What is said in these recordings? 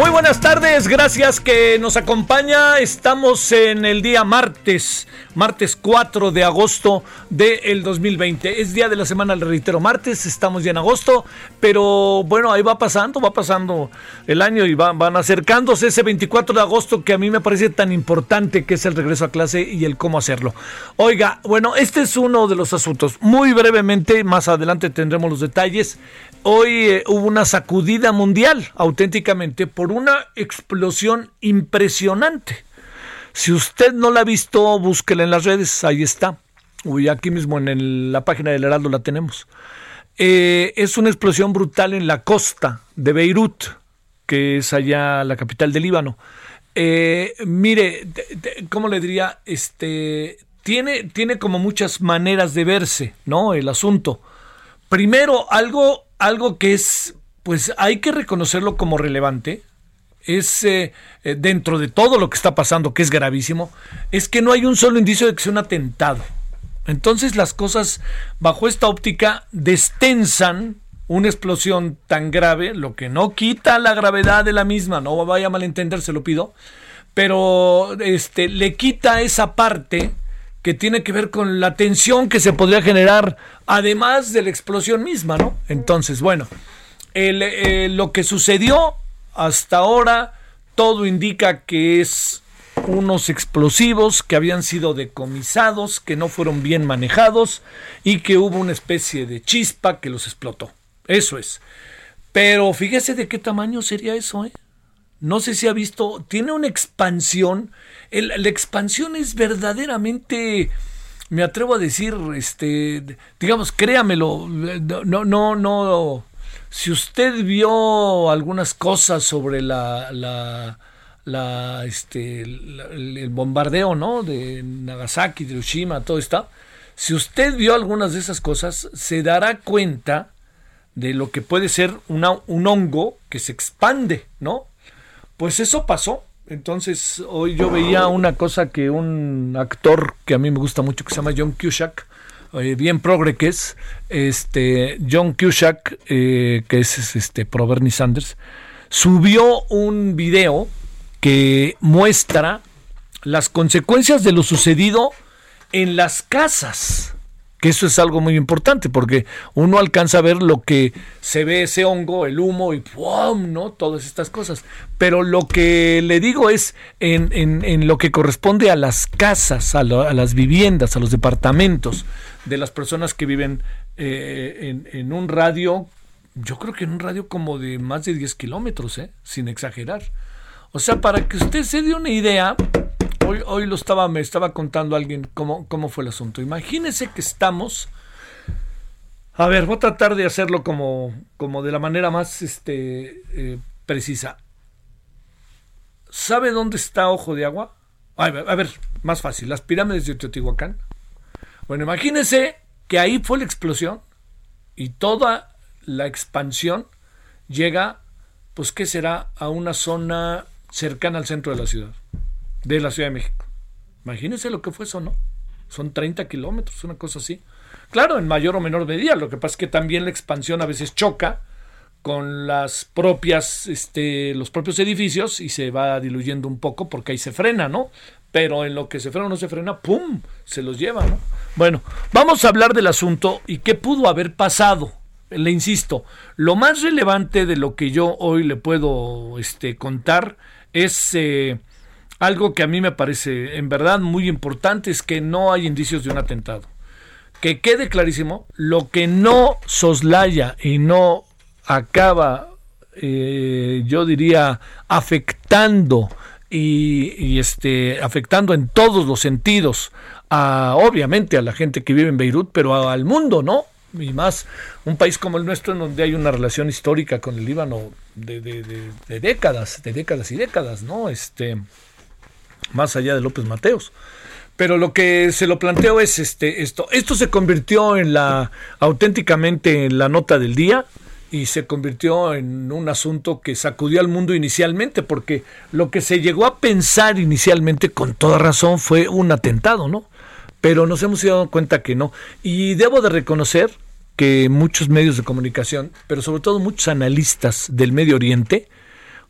Muy buenas tardes, gracias que nos acompaña. Estamos en el día martes, martes 4 de agosto del 2020. Es día de la semana, le reitero, martes, estamos ya en agosto, pero bueno, ahí va pasando, va pasando el año y van, van acercándose ese 24 de agosto que a mí me parece tan importante que es el regreso a clase y el cómo hacerlo. Oiga, bueno, este es uno de los asuntos. Muy brevemente, más adelante tendremos los detalles. Hoy eh, hubo una sacudida mundial, auténticamente, por una explosión impresionante. Si usted no la ha visto, búsquela en las redes, ahí está. Uy, aquí mismo en la página del Heraldo la tenemos. Eh, es una explosión brutal en la costa de Beirut, que es allá la capital del Líbano. Eh, mire, ¿cómo le diría? Este tiene, tiene como muchas maneras de verse, ¿no? El asunto. Primero, algo, algo que es, pues hay que reconocerlo como relevante, es eh, dentro de todo lo que está pasando, que es gravísimo, es que no hay un solo indicio de que sea un atentado. Entonces las cosas bajo esta óptica destensan una explosión tan grave, lo que no quita la gravedad de la misma, no vaya a malentender, se lo pido, pero este le quita esa parte que tiene que ver con la tensión que se podría generar además de la explosión misma, ¿no? Entonces, bueno, eh, lo que sucedió hasta ahora, todo indica que es unos explosivos que habían sido decomisados, que no fueron bien manejados y que hubo una especie de chispa que los explotó. Eso es. Pero fíjese de qué tamaño sería eso, ¿eh? No sé si ha visto, tiene una expansión. La expansión es verdaderamente, me atrevo a decir, este, digamos, créamelo, no, no, no. Si usted vio algunas cosas sobre la, la, este, el, bombardeo, ¿no? De Nagasaki, de Hiroshima, todo está. Si usted vio algunas de esas cosas, se dará cuenta de lo que puede ser un hongo que se expande, ¿no? Pues eso pasó. Entonces, hoy yo veía una cosa que un actor que a mí me gusta mucho, que se llama John Cusack, bien progre que es, este, John Cusack, eh, que es, es, este, pro Bernie Sanders, subió un video que muestra las consecuencias de lo sucedido en las casas que eso es algo muy importante porque uno alcanza a ver lo que se ve ese hongo, el humo y ¡pum! ¿no? Todas estas cosas. Pero lo que le digo es en, en- lo que corresponde a las casas, a, las viviendas, a los departamentos de las personas que viven eh, en, en un radio, yo creo que en un radio como de más de 10 kilómetros, ¿eh? sin exagerar. O sea, para que usted se dé una idea, hoy, lo estaba, me estaba contando alguien cómo, cómo fue el asunto. Imagínese que estamos. A ver, voy a tratar de hacerlo como, como de la manera más este, eh, precisa. ¿Sabe dónde está Ojo de Agua? A ver, a ver, más fácil, las pirámides de Teotihuacán. Bueno, imagínese que ahí fue la explosión y toda la expansión llega, pues, ¿qué será? A una zona cercana al centro de la ciudad, de la Ciudad de México. Imagínense lo que fue eso, ¿no? Son 30 kilómetros, una cosa así. Claro, en mayor o menor medida. Lo que pasa es que también la expansión a veces choca con las propias, este, los propios edificios y se va diluyendo un poco porque ahí se frena, ¿no? Pero en lo que se frena o no se frena, ¡pum! Se los lleva, ¿no? Bueno, vamos a hablar del asunto y qué pudo haber pasado. Le insisto, lo más relevante de lo que yo hoy le puedo este, contar es eh, algo que a mí me parece en verdad muy importante, es que no hay indicios de un atentado. que quede clarísimo, lo que no soslaya y no acaba, eh, yo diría, afectando y, este, afectando en todos los sentidos, a, obviamente a la gente que vive en Beirut, pero al mundo, ¿no? Y más un país como el nuestro, en donde hay una relación histórica con el Líbano de, de décadas, de décadas y décadas, ¿no? Este, más allá de López Mateos. Pero lo que se lo planteo es este, esto. Esto se convirtió en la, auténticamente en la nota del día y se convirtió en un asunto que sacudió al mundo inicialmente, porque lo que se llegó a pensar inicialmente, con toda razón, fue un atentado, ¿no? Pero nos hemos dado cuenta que no. Y debo de reconocer que muchos medios de comunicación, pero sobre todo muchos analistas del Medio Oriente,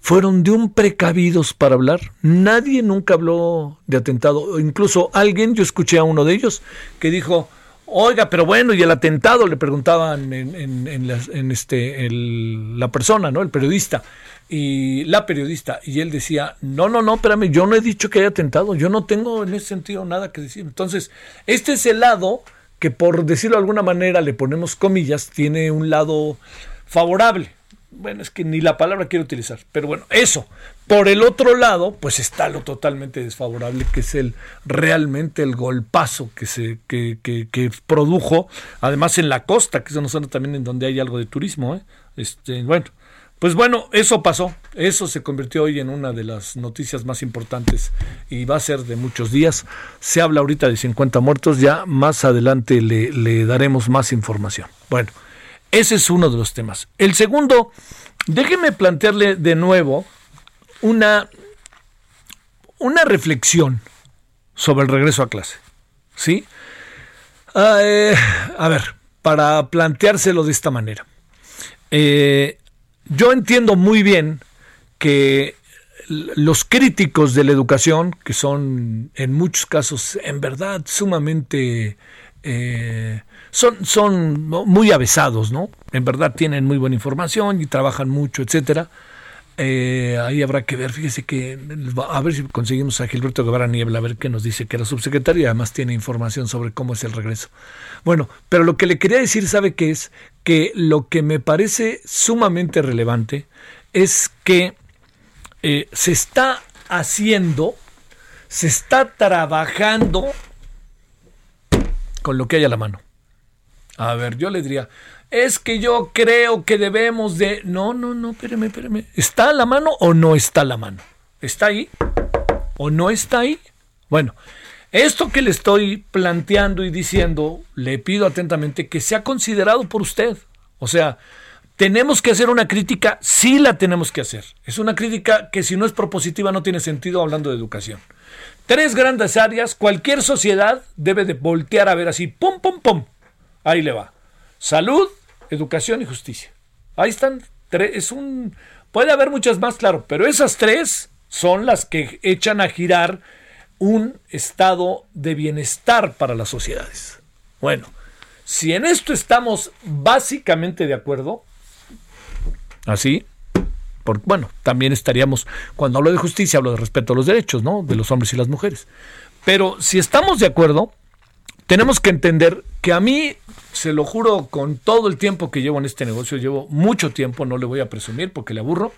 fueron de un precavidos para hablar. Nadie nunca habló de atentado. Incluso alguien, yo escuché a uno de ellos, que dijo, oiga, pero bueno, y el atentado, le preguntaban en, la, este, la persona, ¿no? El periodista, y la periodista, y él decía, no, no, no, espérame, yo no he dicho que haya atentado, yo no tengo en ese sentido nada que decir. Entonces, este es el lado que por decirlo de alguna manera, le ponemos comillas, tiene un lado favorable bueno, es que ni la palabra quiero utilizar, pero bueno, eso. Por el otro lado, pues está lo totalmente desfavorable, que es el realmente el golpazo que se que, que, que produjo, además en la costa, que es una zona también en donde hay algo de turismo, ¿eh? Este, bueno, pues bueno, eso pasó, eso se convirtió hoy en una de las noticias más importantes y va a ser de muchos días. Se habla ahorita de 50 muertos, ya más adelante le, le daremos más información. Bueno. Ese es uno de los temas. El segundo, déjeme plantearle de nuevo una, una reflexión sobre el regreso a clase. ¿Sí? Ah, eh, a ver, para planteárselo de esta manera. Eh, yo entiendo muy bien que los críticos de la educación, que son en muchos casos en verdad sumamente eh, son, son muy avesados, ¿no? En verdad tienen muy buena información y trabajan mucho, etcétera. Eh, ahí habrá que ver, fíjese que a ver si conseguimos a Gilberto Guevara Niebla, a ver qué nos dice que era subsecretario y además tiene información sobre cómo es el regreso. Bueno, pero lo que le quería decir, ¿sabe qué es? Que lo que me parece sumamente relevante es que eh, se está haciendo, se está trabajando con lo que hay a la mano. A ver, yo le diría, es que yo creo que debemos de... No, no, no, espéreme, espéreme. ¿Está a la mano o no está a la mano? ¿Está ahí o no está ahí? Bueno, esto que le estoy planteando y diciendo, le pido atentamente que sea considerado por usted. O sea, tenemos que hacer una crítica, sí la tenemos que hacer. Es una crítica que si no es propositiva no tiene sentido hablando de educación. Tres grandes áreas, cualquier sociedad debe de voltear a ver así, pum, pum, pum. Ahí le va. Salud, educación y justicia. Ahí están. Es un. Puede haber muchas más, claro, pero esas tres son las que echan a girar un estado de bienestar para las sociedades. Bueno, si en esto estamos básicamente de acuerdo, así, bueno, también estaríamos, cuando hablo de justicia, hablo de respeto a los derechos, ¿no? De los hombres y las mujeres. Pero si estamos de acuerdo, tenemos que entender que a mí, se lo juro con todo el tiempo que llevo en este negocio, llevo mucho tiempo, no le voy a presumir porque le aburro,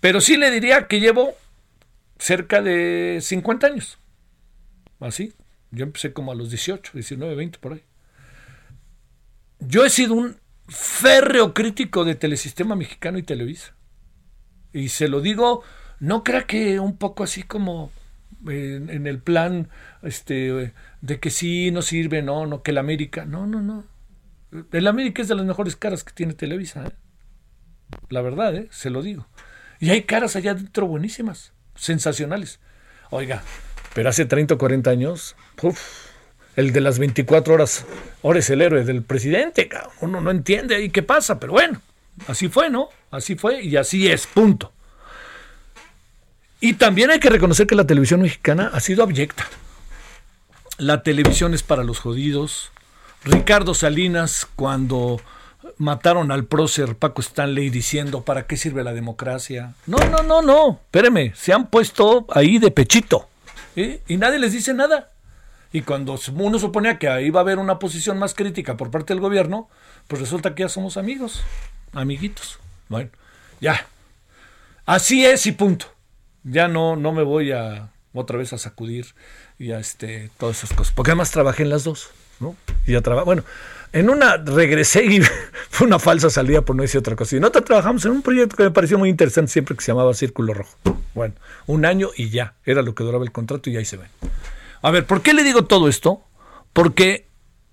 pero sí le diría que llevo cerca de 50 años. Así, yo empecé como a los 18, 19, 20 por ahí. Yo he sido un férreo crítico de Telesistema Mexicano y Televisa. Y se lo digo, no crea que un poco así como en, el plan este, de que sí no sirve, no, no, que el América, no, no, no. El América es de las mejores caras que tiene Televisa, ¿eh? la verdad, ¿eh? se lo digo. Y hay caras allá adentro buenísimas, sensacionales. Oiga, pero hace 30 o 40 años, el de las 24 horas, ahora es el héroe del presidente, uno no entiende ahí qué pasa, pero bueno, así fue, ¿no? Así fue y así es, punto. Y también hay que reconocer que la televisión mexicana ha sido abyecta. La televisión es para los jodidos. Ricardo Salinas, cuando mataron al prócer Paco Stanley diciendo ¿para qué sirve la democracia? No, no, no, no, espéreme, se han puesto ahí de pechito y nadie les dice nada. Y cuando uno suponía que ahí va a haber una posición más crítica por parte del gobierno, pues resulta que ya somos amigos, amiguitos. Bueno, ya. Así es y punto. Ya no, no me voy a otra vez a sacudir y a este, todas esas cosas. Porque además trabajé en las dos, ¿no? Y ya trabajé, bueno, en una regresé y fue una falsa salida por no decir otra cosa. Y en otra trabajamos en un proyecto que me pareció muy interesante siempre que se llamaba Círculo Rojo. Bueno, un año y ya, era lo que duraba el contrato y ahí se ven. A ver, ¿por qué le digo todo esto? Porque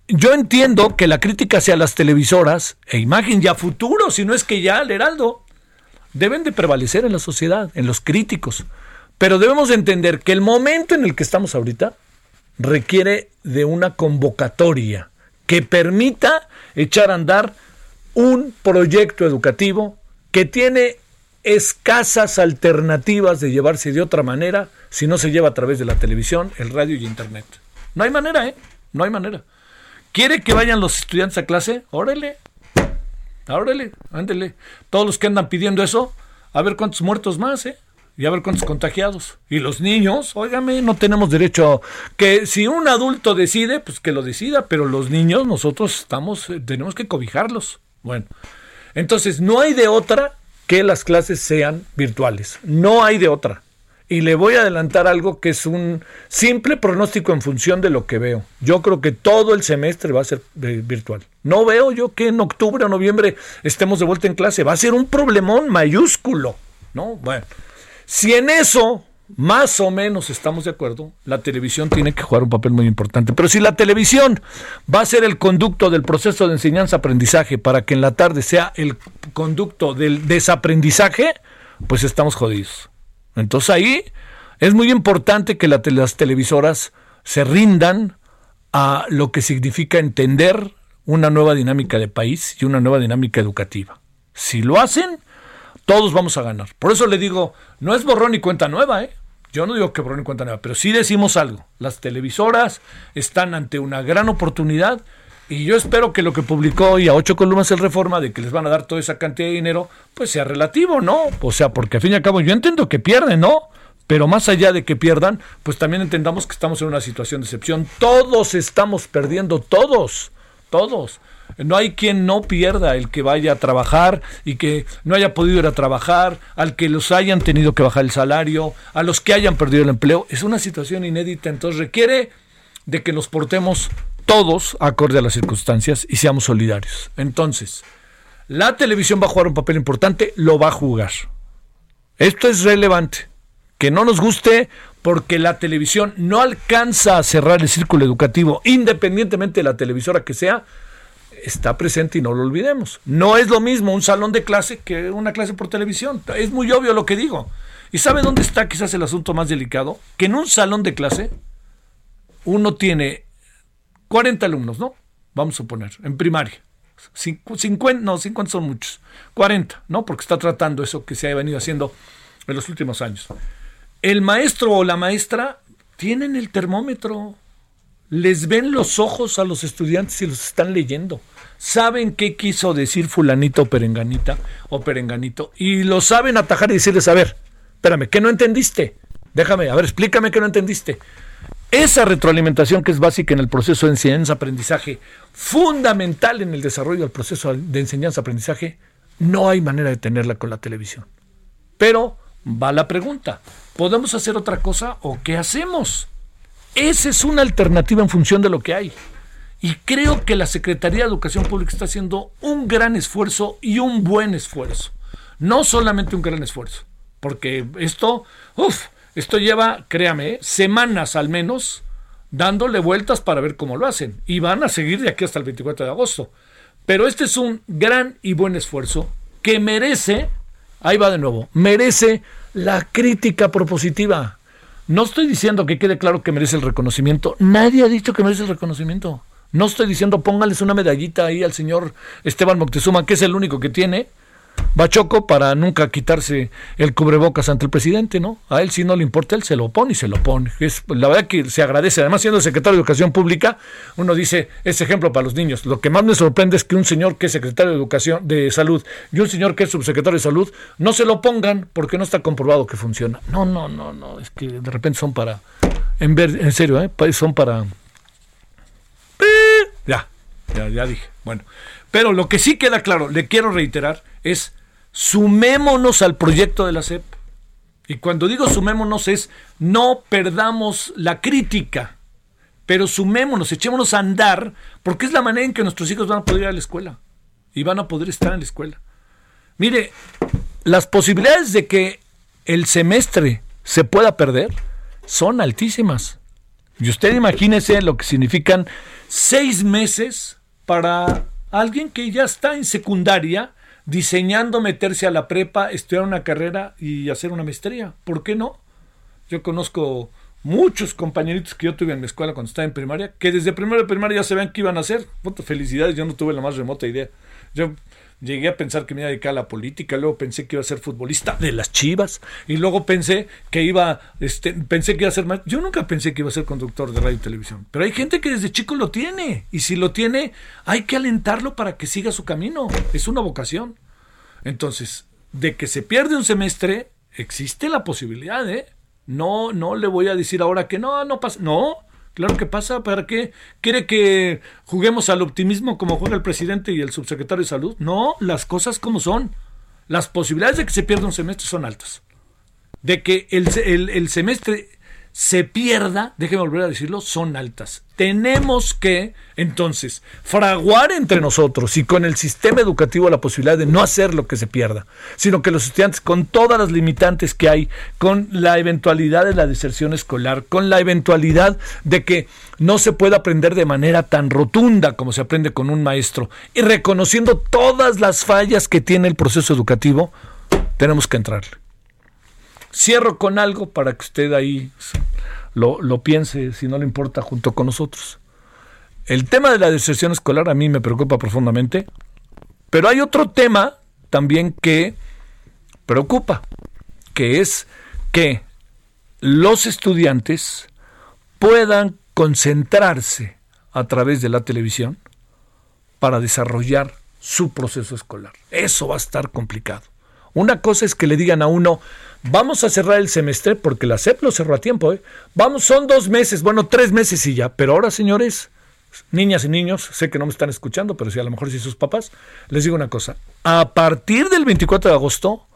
yo entiendo que la crítica hacia las televisoras e imagen ya futuro, si no es que ya al Heraldo, deben de prevalecer en la sociedad, en los críticos. Pero debemos entender que el momento en el que estamos ahorita requiere de una convocatoria que permita echar a andar un proyecto educativo que tiene escasas alternativas de llevarse de otra manera si no se lleva a través de la televisión, el radio y internet. No hay manera, ¿eh? No hay manera. ¿Quiere que vayan los estudiantes a clase? Órale. Órale, ándele. Todos los que andan pidiendo eso, a ver cuántos muertos más, ¿eh? y a ver cuántos contagiados. Y los niños, óigame, no tenemos derecho que si un adulto decide, pues que lo decida, pero los niños nosotros estamos eh, tenemos que cobijarlos. Bueno, entonces no hay de otra que las clases sean virtuales. No hay de otra. Y le voy a adelantar algo que es un simple pronóstico en función de lo que veo. Yo creo que todo el semestre va a ser eh, virtual. No veo yo que en octubre o noviembre estemos de vuelta en clase. Va a ser un problemón mayúsculo. ¿No? Bueno. Si en eso más o menos estamos de acuerdo, la televisión tiene que jugar un papel muy importante. Pero si la televisión va a ser el conducto del proceso de enseñanza-aprendizaje para que en la tarde sea el conducto del desaprendizaje, pues estamos jodidos. Entonces ahí es muy importante que las televisoras se rindan a lo que significa entender una nueva dinámica de país y una nueva dinámica educativa. Si lo hacen, todos vamos a ganar. Por eso le digo, no es borrón y cuenta nueva, ¿eh? Yo no digo que borrón y cuenta nueva, pero sí decimos algo. Las televisoras están ante una gran oportunidad y yo espero que lo que publicó hoy a ocho columnas el Reforma de que les van a dar toda esa cantidad de dinero, pues sea relativo, ¿no? O sea, porque al fin y al cabo yo entiendo que pierden, ¿no? Pero más allá de que pierdan, pues también entendamos que estamos en una situación de excepción. Todos estamos perdiendo, todos, todos. No hay quien no pierda el que vaya a trabajar y que no haya podido ir a trabajar, al que los hayan tenido que bajar el salario, a los que hayan perdido el empleo. Es una situación inédita, entonces requiere de que nos portemos todos acorde a las circunstancias y seamos solidarios. Entonces, la televisión va a jugar un papel importante, lo va a jugar. Esto es relevante. Que no nos guste porque la televisión no alcanza a cerrar el círculo educativo, independientemente de la televisora que sea, está presente y no lo olvidemos. No es lo mismo un salón de clase que una clase por televisión. Es muy obvio lo que digo. ¿Y sabe dónde está quizás el asunto más delicado? Que en un salón de clase uno tiene 40 alumnos, ¿no? Vamos a suponer, en primaria. 50, no, 50 son muchos. 40, ¿no? Porque está tratando eso que se ha venido haciendo en los últimos años. El maestro o la maestra tienen el termómetro les ven los ojos a los estudiantes y los están leyendo. Saben qué quiso decir fulanito perenganita o perenganito y lo saben atajar y decirles, a ver, espérame, ¿qué no entendiste? Déjame, a ver, explícame qué no entendiste. Esa retroalimentación que es básica en el proceso de enseñanza-aprendizaje, fundamental en el desarrollo del proceso de enseñanza-aprendizaje, no hay manera de tenerla con la televisión. Pero va la pregunta, ¿podemos hacer otra cosa o qué hacemos? Esa es una alternativa en función de lo que hay. Y creo que la Secretaría de Educación Pública está haciendo un gran esfuerzo y un buen esfuerzo. No solamente un gran esfuerzo, porque esto, uff, esto lleva, créame, semanas al menos dándole vueltas para ver cómo lo hacen. Y van a seguir de aquí hasta el 24 de agosto. Pero este es un gran y buen esfuerzo que merece, ahí va de nuevo, merece la crítica propositiva. No estoy diciendo que quede claro que merece el reconocimiento. Nadie ha dicho que merece el reconocimiento. No estoy diciendo póngales una medallita ahí al señor Esteban Moctezuma, que es el único que tiene, Bachoco para nunca quitarse el cubrebocas ante el presidente, ¿no? A él si no le importa, él se lo pone y se lo pone. Es, la verdad que se agradece. Además, siendo secretario de Educación Pública, uno dice, es ejemplo para los niños. Lo que más me sorprende es que un señor que es secretario de Educación, de Salud, y un señor que es subsecretario de Salud, no se lo pongan porque no está comprobado que funciona. No, no, no, no. Es que de repente son para, en, ver, en serio, ¿eh? son para Ya, ya, ya dije. Bueno, pero lo que sí queda claro, le quiero reiterar, es sumémonos al proyecto de la SEP. Y cuando digo sumémonos es no perdamos la crítica, pero sumémonos, echémonos a andar, porque es la manera en que nuestros hijos van a poder ir a la escuela y van a poder estar en la escuela. Mire, las posibilidades de que el semestre se pueda perder son altísimas. Y usted imagínese lo que significan seis meses para alguien que ya está en secundaria diseñando meterse a la prepa, estudiar una carrera y hacer una maestría. ¿Por qué no? Yo conozco muchos compañeritos que yo tuve en mi escuela cuando estaba en primaria, que desde primero de primaria ya sabían qué iban a hacer. Felicidades, yo no tuve la más remota idea. Yo llegué a pensar que me iba a dedicar a la política, luego pensé que iba a ser futbolista de las Chivas, y luego pensé que iba, este, pensé que iba a ser más. Yo nunca pensé que iba a ser conductor de radio y televisión, pero hay gente que desde chico lo tiene, y si lo tiene, hay que alentarlo para que siga su camino. Es una vocación. Entonces, de que se pierde un semestre, existe la posibilidad, ¿eh? No, no le voy a decir ahora que no, no pasa. No, Claro que pasa, ¿para qué? ¿Quiere que juguemos al optimismo como juega el presidente y el subsecretario de salud? No, las cosas como son. Las posibilidades de que se pierda un semestre son altas. De que el, el, el semestre se pierda, déjeme volver a decirlo, son altas. Tenemos que, entonces, fraguar entre nosotros y con el sistema educativo la posibilidad de no hacer lo que se pierda, sino que los estudiantes, con todas las limitantes que hay, con la eventualidad de la deserción escolar, con la eventualidad de que no se pueda aprender de manera tan rotunda como se aprende con un maestro, y reconociendo todas las fallas que tiene el proceso educativo, tenemos que entrarle. Cierro con algo para que usted ahí lo, piense, si no le importa, junto con nosotros. El tema de la deserción escolar a mí me preocupa profundamente, pero hay otro tema también que preocupa, que es que los estudiantes puedan concentrarse a través de la televisión para desarrollar su proceso escolar. Eso va a estar complicado. Una cosa es que le digan a uno, Vamos a cerrar el semestre porque la SEP lo cerró a tiempo. ¿eh? Vamos, son dos meses, bueno, tres meses y ya. Pero ahora, señores, niñas y niños, sé que no me están escuchando, pero sí, a lo mejor sí sus papás, les digo una cosa. A partir del 24 de agosto,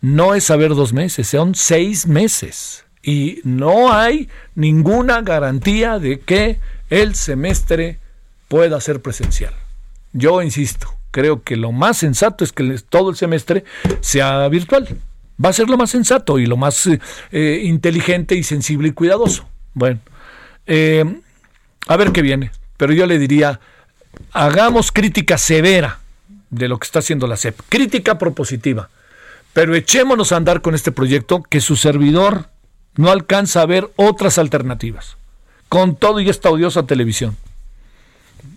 no es haber dos meses, son seis meses. Y no hay ninguna garantía de que el semestre pueda ser presencial. Yo insisto, creo que lo más sensato es que todo el semestre sea virtual. Va a ser lo más sensato y lo más eh, eh, inteligente y sensible y cuidadoso. Bueno, eh, a ver qué viene. Pero yo le diría, hagamos crítica severa de lo que está haciendo la CEP. Crítica propositiva. Pero echémonos a andar con este proyecto que su servidor no alcanza a ver otras alternativas. Con todo y esta odiosa televisión.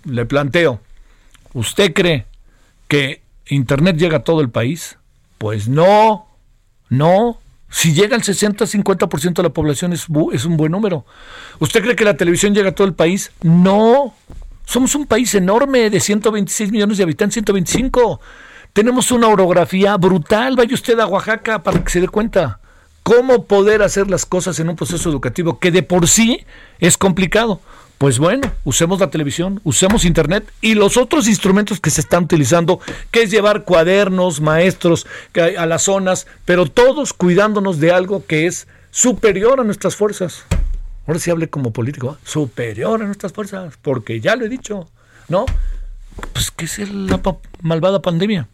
Le planteo, ¿usted cree que Internet llega a todo el país? Pues no. No, si llega al 60-50% de la población es, es un buen número. ¿Usted cree que la televisión llega a todo el país? No. Somos un país enorme de 126 millones de habitantes, 125. Tenemos una orografía brutal. Vaya usted a Oaxaca para que se dé cuenta. ¿Cómo poder hacer las cosas en un proceso educativo que de por sí es complicado? Pues bueno, usemos la televisión, usemos internet y los otros instrumentos que se están utilizando, que es llevar cuadernos, maestros a las zonas, pero todos cuidándonos de algo que es superior a nuestras fuerzas. Ahora sí hable como político, ¿eh? superior a nuestras fuerzas, porque ya lo he dicho, ¿no? Pues que es la malvada pandemia.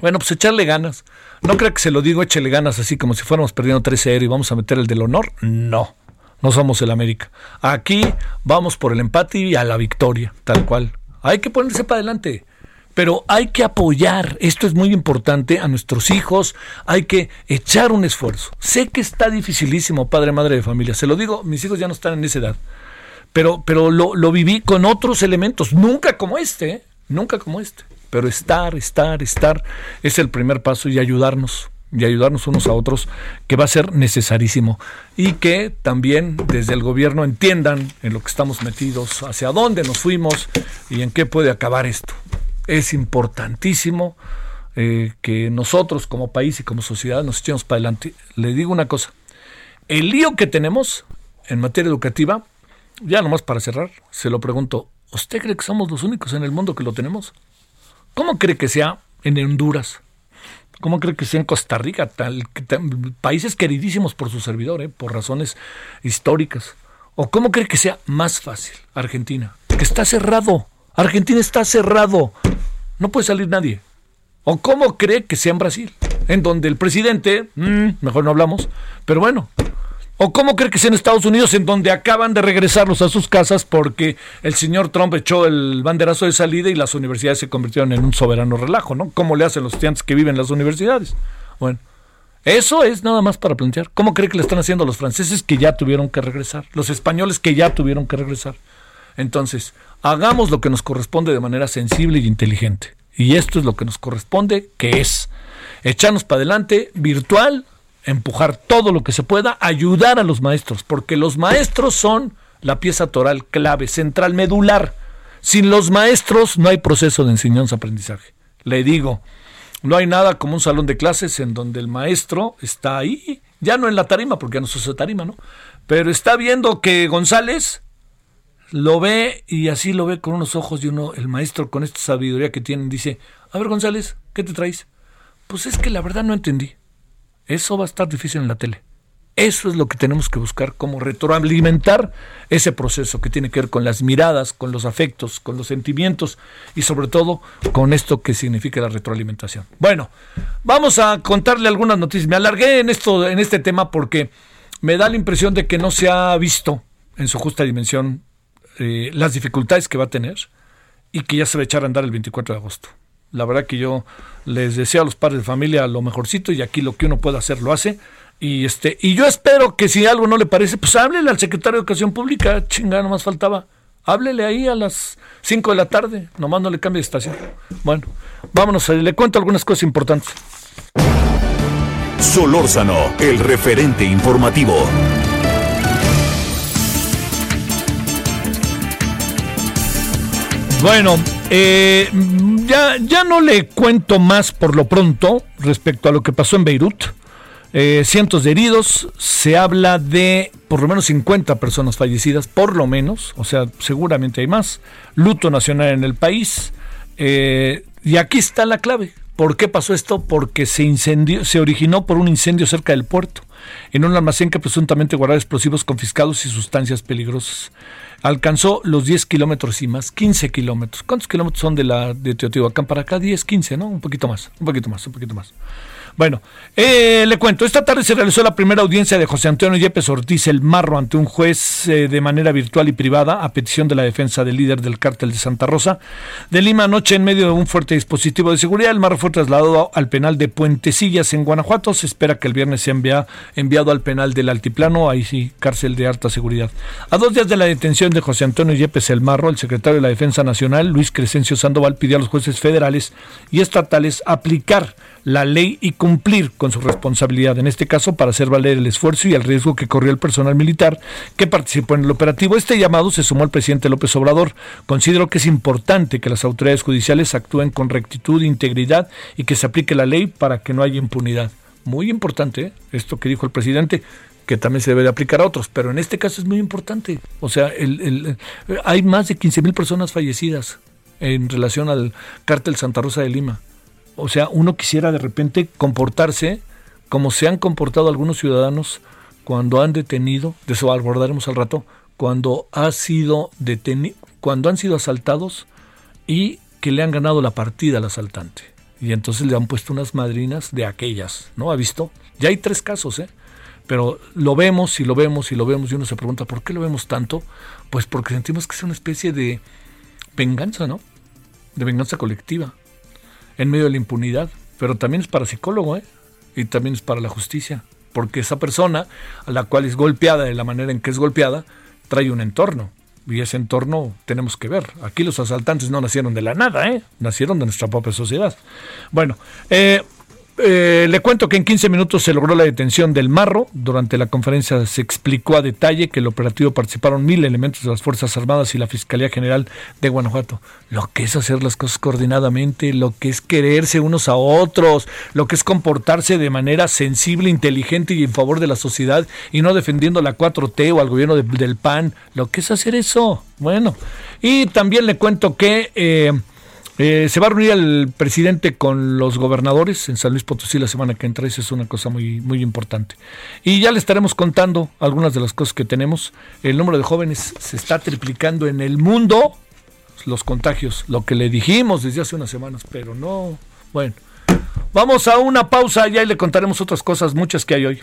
Bueno, pues echarle ganas. No creo que se lo digo, échele ganas así como si fuéramos perdiendo 3-0 y vamos a meter el del honor. No no somos el América. Aquí vamos por el empate y a la victoria, tal cual. Hay que ponerse para adelante. Pero hay que apoyar, esto es muy importante, a nuestros hijos, hay que echar un esfuerzo. Sé que está dificilísimo, padre, madre de familia, se lo digo, mis hijos ya no están en esa edad, pero, pero lo, lo viví con otros elementos, nunca como este, ¿eh? nunca como este. Pero estar, estar, estar es el primer paso y ayudarnos y ayudarnos unos a otros, que va a ser necesarísimo. Y que también desde el gobierno entiendan en lo que estamos metidos, hacia dónde nos fuimos y en qué puede acabar esto. Es importantísimo eh, que nosotros como país y como sociedad nos echemos para adelante. Le digo una cosa, el lío que tenemos en materia educativa, ya nomás para cerrar, se lo pregunto, ¿Usted cree que somos los únicos en el mundo que lo tenemos? ¿Cómo cree que sea en Honduras? ¿Cómo cree que sea en Costa Rica? Países queridísimos por su servidor, ¿eh? por razones históricas. ¿O cómo cree que sea más fácil Argentina? Que está cerrado. Argentina está cerrado. No puede salir nadie. ¿O cómo cree que sea en Brasil? En donde el presidente, mm, mejor no hablamos, pero bueno, ¿O cómo cree que sea en Estados Unidos, en donde acaban de regresarlos a sus casas porque el señor Trump echó el banderazo de salida y las universidades se convirtieron en un soberano relajo, ¿no? ¿Cómo le hacen los estudiantes que viven en las universidades? Bueno, eso es nada más para plantear. ¿Cómo cree que le están haciendo los franceses que ya tuvieron que regresar? Los españoles que ya tuvieron que regresar. Entonces, hagamos lo que nos corresponde de manera sensible y inteligente. Y esto es lo que nos corresponde, que es echarnos para adelante, virtual, empujar todo lo que se pueda, ayudar a los maestros, porque los maestros son la pieza toral clave, central, medular. Sin los maestros no hay proceso de enseñanza-aprendizaje. Le digo, no hay nada como un salón de clases en donde el maestro está ahí, ya no en la tarima, porque ya no se usa tarima, ¿no? Pero está viendo que González lo ve y así lo ve con unos ojos y uno, el maestro con esta sabiduría que tiene, dice, a ver González, ¿qué te traes? Pues es que la verdad no entendí. Eso va a estar difícil en la tele. Eso es lo que tenemos que buscar, como retroalimentar ese proceso que tiene que ver con las miradas, con los afectos, con los sentimientos y sobre todo con esto que significa la retroalimentación. Bueno, vamos a contarle algunas noticias. Me alargué en esto, en este tema porque me da la impresión de que no se ha visto en su justa dimensión eh, las dificultades que va a tener y que ya se va a echar a andar el 24 de agosto. La verdad que yo les deseo a los padres de familia lo mejorcito y aquí lo que uno puede hacer lo hace. Y este y yo espero que si algo no le parece, pues háblele al secretario de Educación Pública, chingada, nomás faltaba. Háblele ahí a las 5 de la tarde, nomás no le cambie de estación. Bueno, vámonos, le cuento algunas cosas importantes. Solórzano, el referente informativo. Bueno, eh, ya, ya no le cuento más por lo pronto respecto a lo que pasó en Beirut. Eh, cientos de heridos, se habla de por lo menos 50 personas fallecidas, por lo menos, o sea, seguramente hay más. Luto nacional en el país. Eh, y aquí está la clave. ¿Por qué pasó esto? Porque se incendió, se originó por un incendio cerca del puerto, en un almacén que presuntamente guardaba explosivos confiscados y sustancias peligrosas alcanzó los 10 kilómetros y más, 15 kilómetros. ¿Cuántos kilómetros son de la de Teotihuacán para acá? 10, 15, ¿no? Un poquito más, un poquito más, un poquito más. Bueno, eh, le cuento, esta tarde se realizó la primera audiencia de José Antonio Yepes Ortiz el Marro ante un juez eh, de manera virtual y privada a petición de la defensa del líder del cártel de Santa Rosa. De Lima anoche en medio de un fuerte dispositivo de seguridad, el Marro fue trasladado al penal de Puentecillas en Guanajuato. Se espera que el viernes sea enviado al penal del Altiplano, ahí sí, cárcel de alta seguridad. A dos días de la detención de José Antonio Yepes el Marro, el secretario de la Defensa Nacional, Luis Crescencio Sandoval, pidió a los jueces federales y estatales aplicar la ley y cumplir con su responsabilidad, en este caso para hacer valer el esfuerzo y el riesgo que corrió el personal militar que participó en el operativo. Este llamado se sumó al presidente López Obrador. Considero que es importante que las autoridades judiciales actúen con rectitud, integridad y que se aplique la ley para que no haya impunidad. Muy importante ¿eh? esto que dijo el presidente que también se debe de aplicar a otros, pero en este caso es muy importante. O sea, el, hay más de 15 mil personas fallecidas en relación al cártel Santa Rosa de Lima o sea, uno quisiera de repente comportarse como se han comportado algunos ciudadanos cuando han detenido, de eso abordaremos al rato, cuando ha sido detenido, cuando han sido asaltados y que le han ganado la partida al asaltante. Y entonces le han puesto unas madrinas de aquellas, ¿no? ¿Ha visto? Ya hay tres casos, ¿eh? Pero lo vemos y lo vemos y lo vemos y uno se pregunta, ¿por qué lo vemos tanto? Pues porque sentimos que es una especie de venganza, ¿no? De venganza colectiva en medio de la impunidad. Pero también es para psicólogo, ¿eh? Y también es para la justicia. Porque esa persona a la cual es golpeada de la manera en que es golpeada, trae un entorno. Y ese entorno tenemos que ver. Aquí los asaltantes no nacieron de la nada, ¿eh? Nacieron de nuestra propia sociedad. Bueno, eh, Eh, le cuento que en 15 minutos se logró la detención del Marro. Durante la conferencia se explicó a detalle que el operativo participaron mil elementos de las Fuerzas Armadas y la Fiscalía General de Guanajuato. Lo que es hacer las cosas coordinadamente, lo que es quererse unos a otros, lo que es comportarse de manera sensible, inteligente y en favor de la sociedad y no defendiendo la 4T o al gobierno del PAN. Lo que es hacer eso. Bueno, y también le cuento que... Eh, eh, se va a reunir el presidente con los gobernadores en San Luis Potosí la semana que entra. Eso es una cosa muy, muy importante. Y ya le estaremos contando algunas de las cosas que tenemos. El número de jóvenes se está triplicando en el mundo. Los contagios, lo que le dijimos desde hace unas semanas, pero no. Bueno, vamos a una pausa y ahí le contaremos otras cosas, muchas que hay hoy.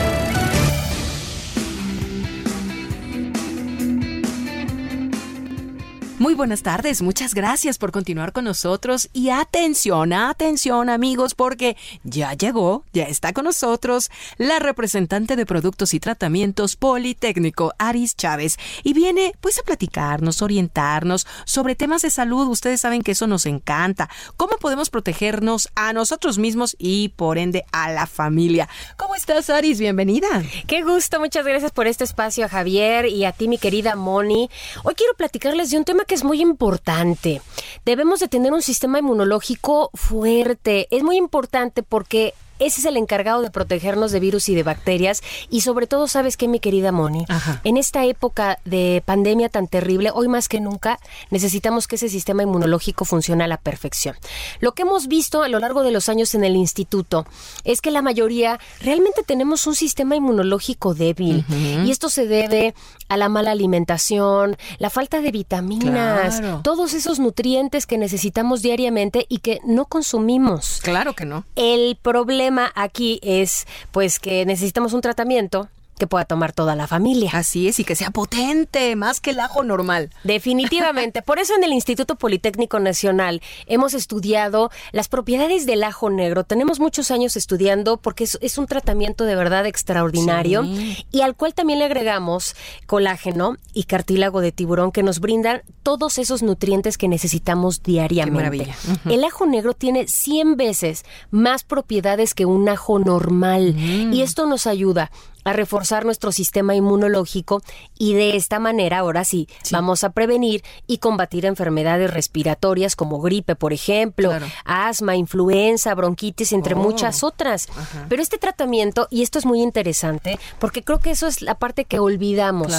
Muy buenas tardes, muchas gracias por continuar con nosotros y atención, atención amigos, porque ya llegó, ya está con nosotros la representante de productos y tratamientos Politécnico, Aris Chávez, y viene pues a platicarnos, orientarnos sobre temas de salud. Ustedes saben que eso nos encanta, cómo podemos protegernos a nosotros mismos y por ende a la familia. ¿Cómo estás, Aris? Bienvenida. Qué gusto, muchas gracias por este espacio Javier y a ti, mi querida Moni. Hoy quiero platicarles de un tema que es muy importante. Debemos de tener un sistema inmunológico fuerte. Es muy importante porque ese es el encargado de protegernos de virus y de bacterias. Y sobre todo, ¿sabes qué, mi querida Moni? En esta época de pandemia tan terrible, hoy más que nunca, necesitamos que ese sistema inmunológico funcione a la perfección. Lo que hemos visto a lo largo de los años en el instituto es que la mayoría realmente tenemos un sistema inmunológico débil. Y esto se debe a la mala alimentación, la falta de vitaminas, todos esos nutrientes que necesitamos diariamente y que no consumimos. Claro que no. El problema aquí es pues que necesitamos un tratamiento que pueda tomar toda la familia. Así es, y que sea potente, más que el ajo normal. Definitivamente. Por eso en el Instituto Politécnico Nacional hemos estudiado las propiedades del ajo negro. Tenemos muchos años estudiando porque es, un tratamiento de verdad extraordinario y al cual también le agregamos colágeno y cartílago de tiburón que nos brindan todos esos nutrientes que necesitamos diariamente. Qué maravilla. El ajo negro tiene 100 veces más propiedades que un ajo normal mm. y esto nos ayuda a reforzar nuestro sistema inmunológico y de esta manera ahora sí, vamos a prevenir y combatir enfermedades respiratorias como gripe, por ejemplo, asma, influenza, bronquitis, entre oh. muchas otras. Pero este tratamiento, y esto es muy interesante, porque creo que eso es la parte que olvidamos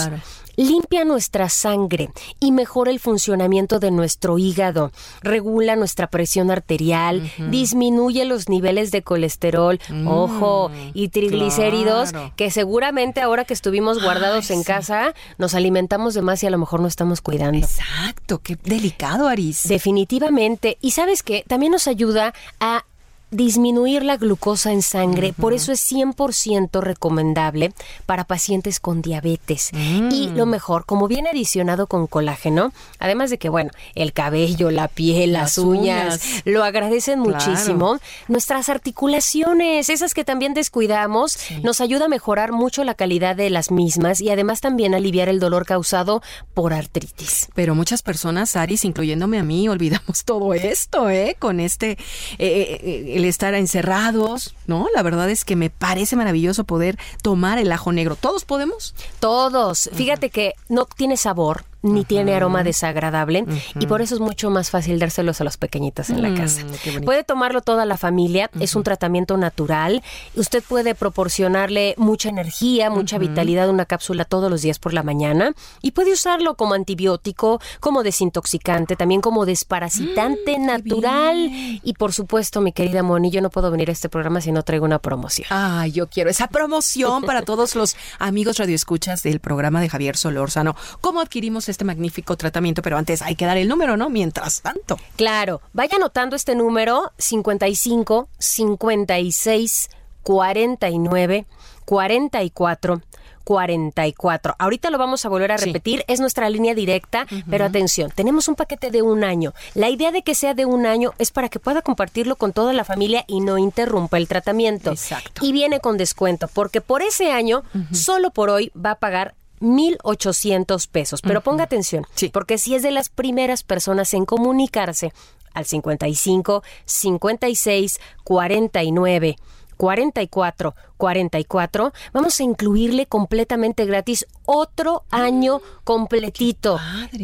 limpia nuestra sangre y mejora el funcionamiento de nuestro hígado, regula nuestra presión arterial, disminuye los niveles de colesterol, mm, ojo, y triglicéridos, que seguramente ahora que estuvimos guardados en casa, nos alimentamos de más y a lo mejor no estamos cuidando. Exacto, qué delicado, Aris. Definitivamente. Y sabes que también nos ayuda a disminuir la glucosa en sangre, por eso es 100% recomendable para pacientes con diabetes. Y mm. lo mejor, como viene adicionado con colágeno, además de que, bueno, el cabello, la piel, las, uñas, lo agradecen muchísimo, nuestras articulaciones, esas que también descuidamos, nos ayuda a mejorar mucho la calidad de las mismas y además también aliviar el dolor causado por artritis. Pero muchas personas, Aris, incluyéndome a mí, olvidamos todo esto, ¿eh? Con este... Eh, eh, estar encerrados, ¿no? La verdad es que me parece maravilloso poder tomar el ajo negro. ¿Todos podemos? Todos. Fíjate que no tiene sabor, ni tiene aroma desagradable y por eso es mucho más fácil dárselos a los pequeñitas en la mm, casa. Puede tomarlo toda la familia, es un tratamiento natural. Usted puede proporcionarle mucha energía, mucha vitalidad una cápsula todos los días por la mañana y puede usarlo como antibiótico, como desintoxicante, también como desparasitante mm, natural y por supuesto, mi querida Moni, yo no puedo venir a este programa si no traigo una promoción. Ah, yo quiero esa promoción para todos los amigos radioescuchas del programa de Javier Solórzano. ¿Cómo adquirimos este magnífico tratamiento, pero antes hay que dar el número, ¿no? Mientras tanto. Claro, vaya anotando este número 55 56 49 44 44. Ahorita lo vamos a volver a repetir, es nuestra línea directa, pero atención, tenemos un paquete de un año. La idea de que sea de un año es para que pueda compartirlo con toda la familia y no interrumpa el tratamiento. Exacto. Y viene con descuento, porque por ese año, solo por hoy, va a pagar 1.800 pesos. Pero ponga atención, Sí. porque si es de las primeras personas en comunicarse al 55 56 49 44 44, vamos a incluirle completamente gratis otro año completito,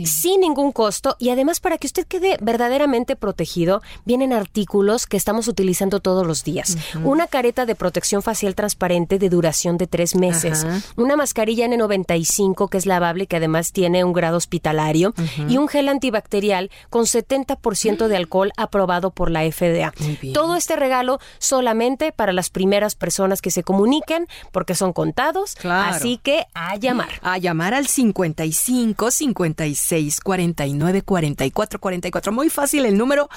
sin ningún costo. Y además para que usted quede verdaderamente protegido, vienen artículos que estamos utilizando todos los días. Una careta de protección facial transparente de duración de tres meses, una mascarilla N95 que es lavable que además tiene un grado hospitalario. Y un gel antibacterial con 70% de alcohol aprobado por la FDA. Todo este regalo solamente para las primeras personas que se comuniquen porque son contados, Claro. así que a llamar. A llamar al 55 56 49 44 44. Muy fácil el número.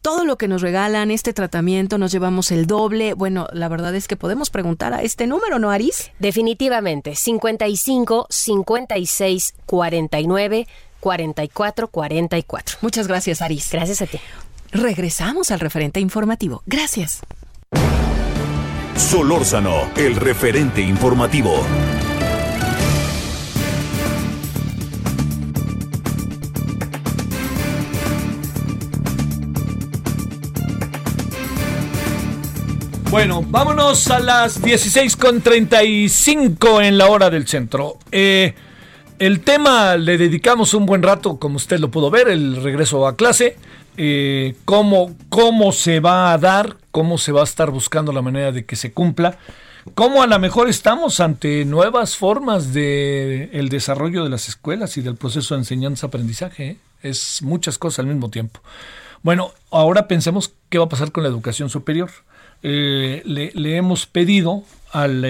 Todo lo que nos regalan, este tratamiento, nos llevamos el doble. Bueno, la verdad es que podemos preguntar a este número, ¿no, Aris? Definitivamente, 55 56 49 44 44. Muchas gracias, Aris. Gracias a ti. Regresamos al referente informativo. Gracias. Solórzano, el referente informativo. Bueno, vámonos a las 16.35 en la hora del centro. Eh, el tema le dedicamos un buen rato, como usted lo pudo ver, el regreso a clase. Eh, cómo, cómo se va a dar, cómo se va a estar buscando la manera de que se cumpla. Cómo a lo mejor estamos ante nuevas formas de desarrollo de las escuelas y del proceso de enseñanza-aprendizaje. ¿eh? Es muchas cosas al mismo tiempo. Bueno, ahora pensemos qué va a pasar con la educación superior. Eh, le, hemos pedido al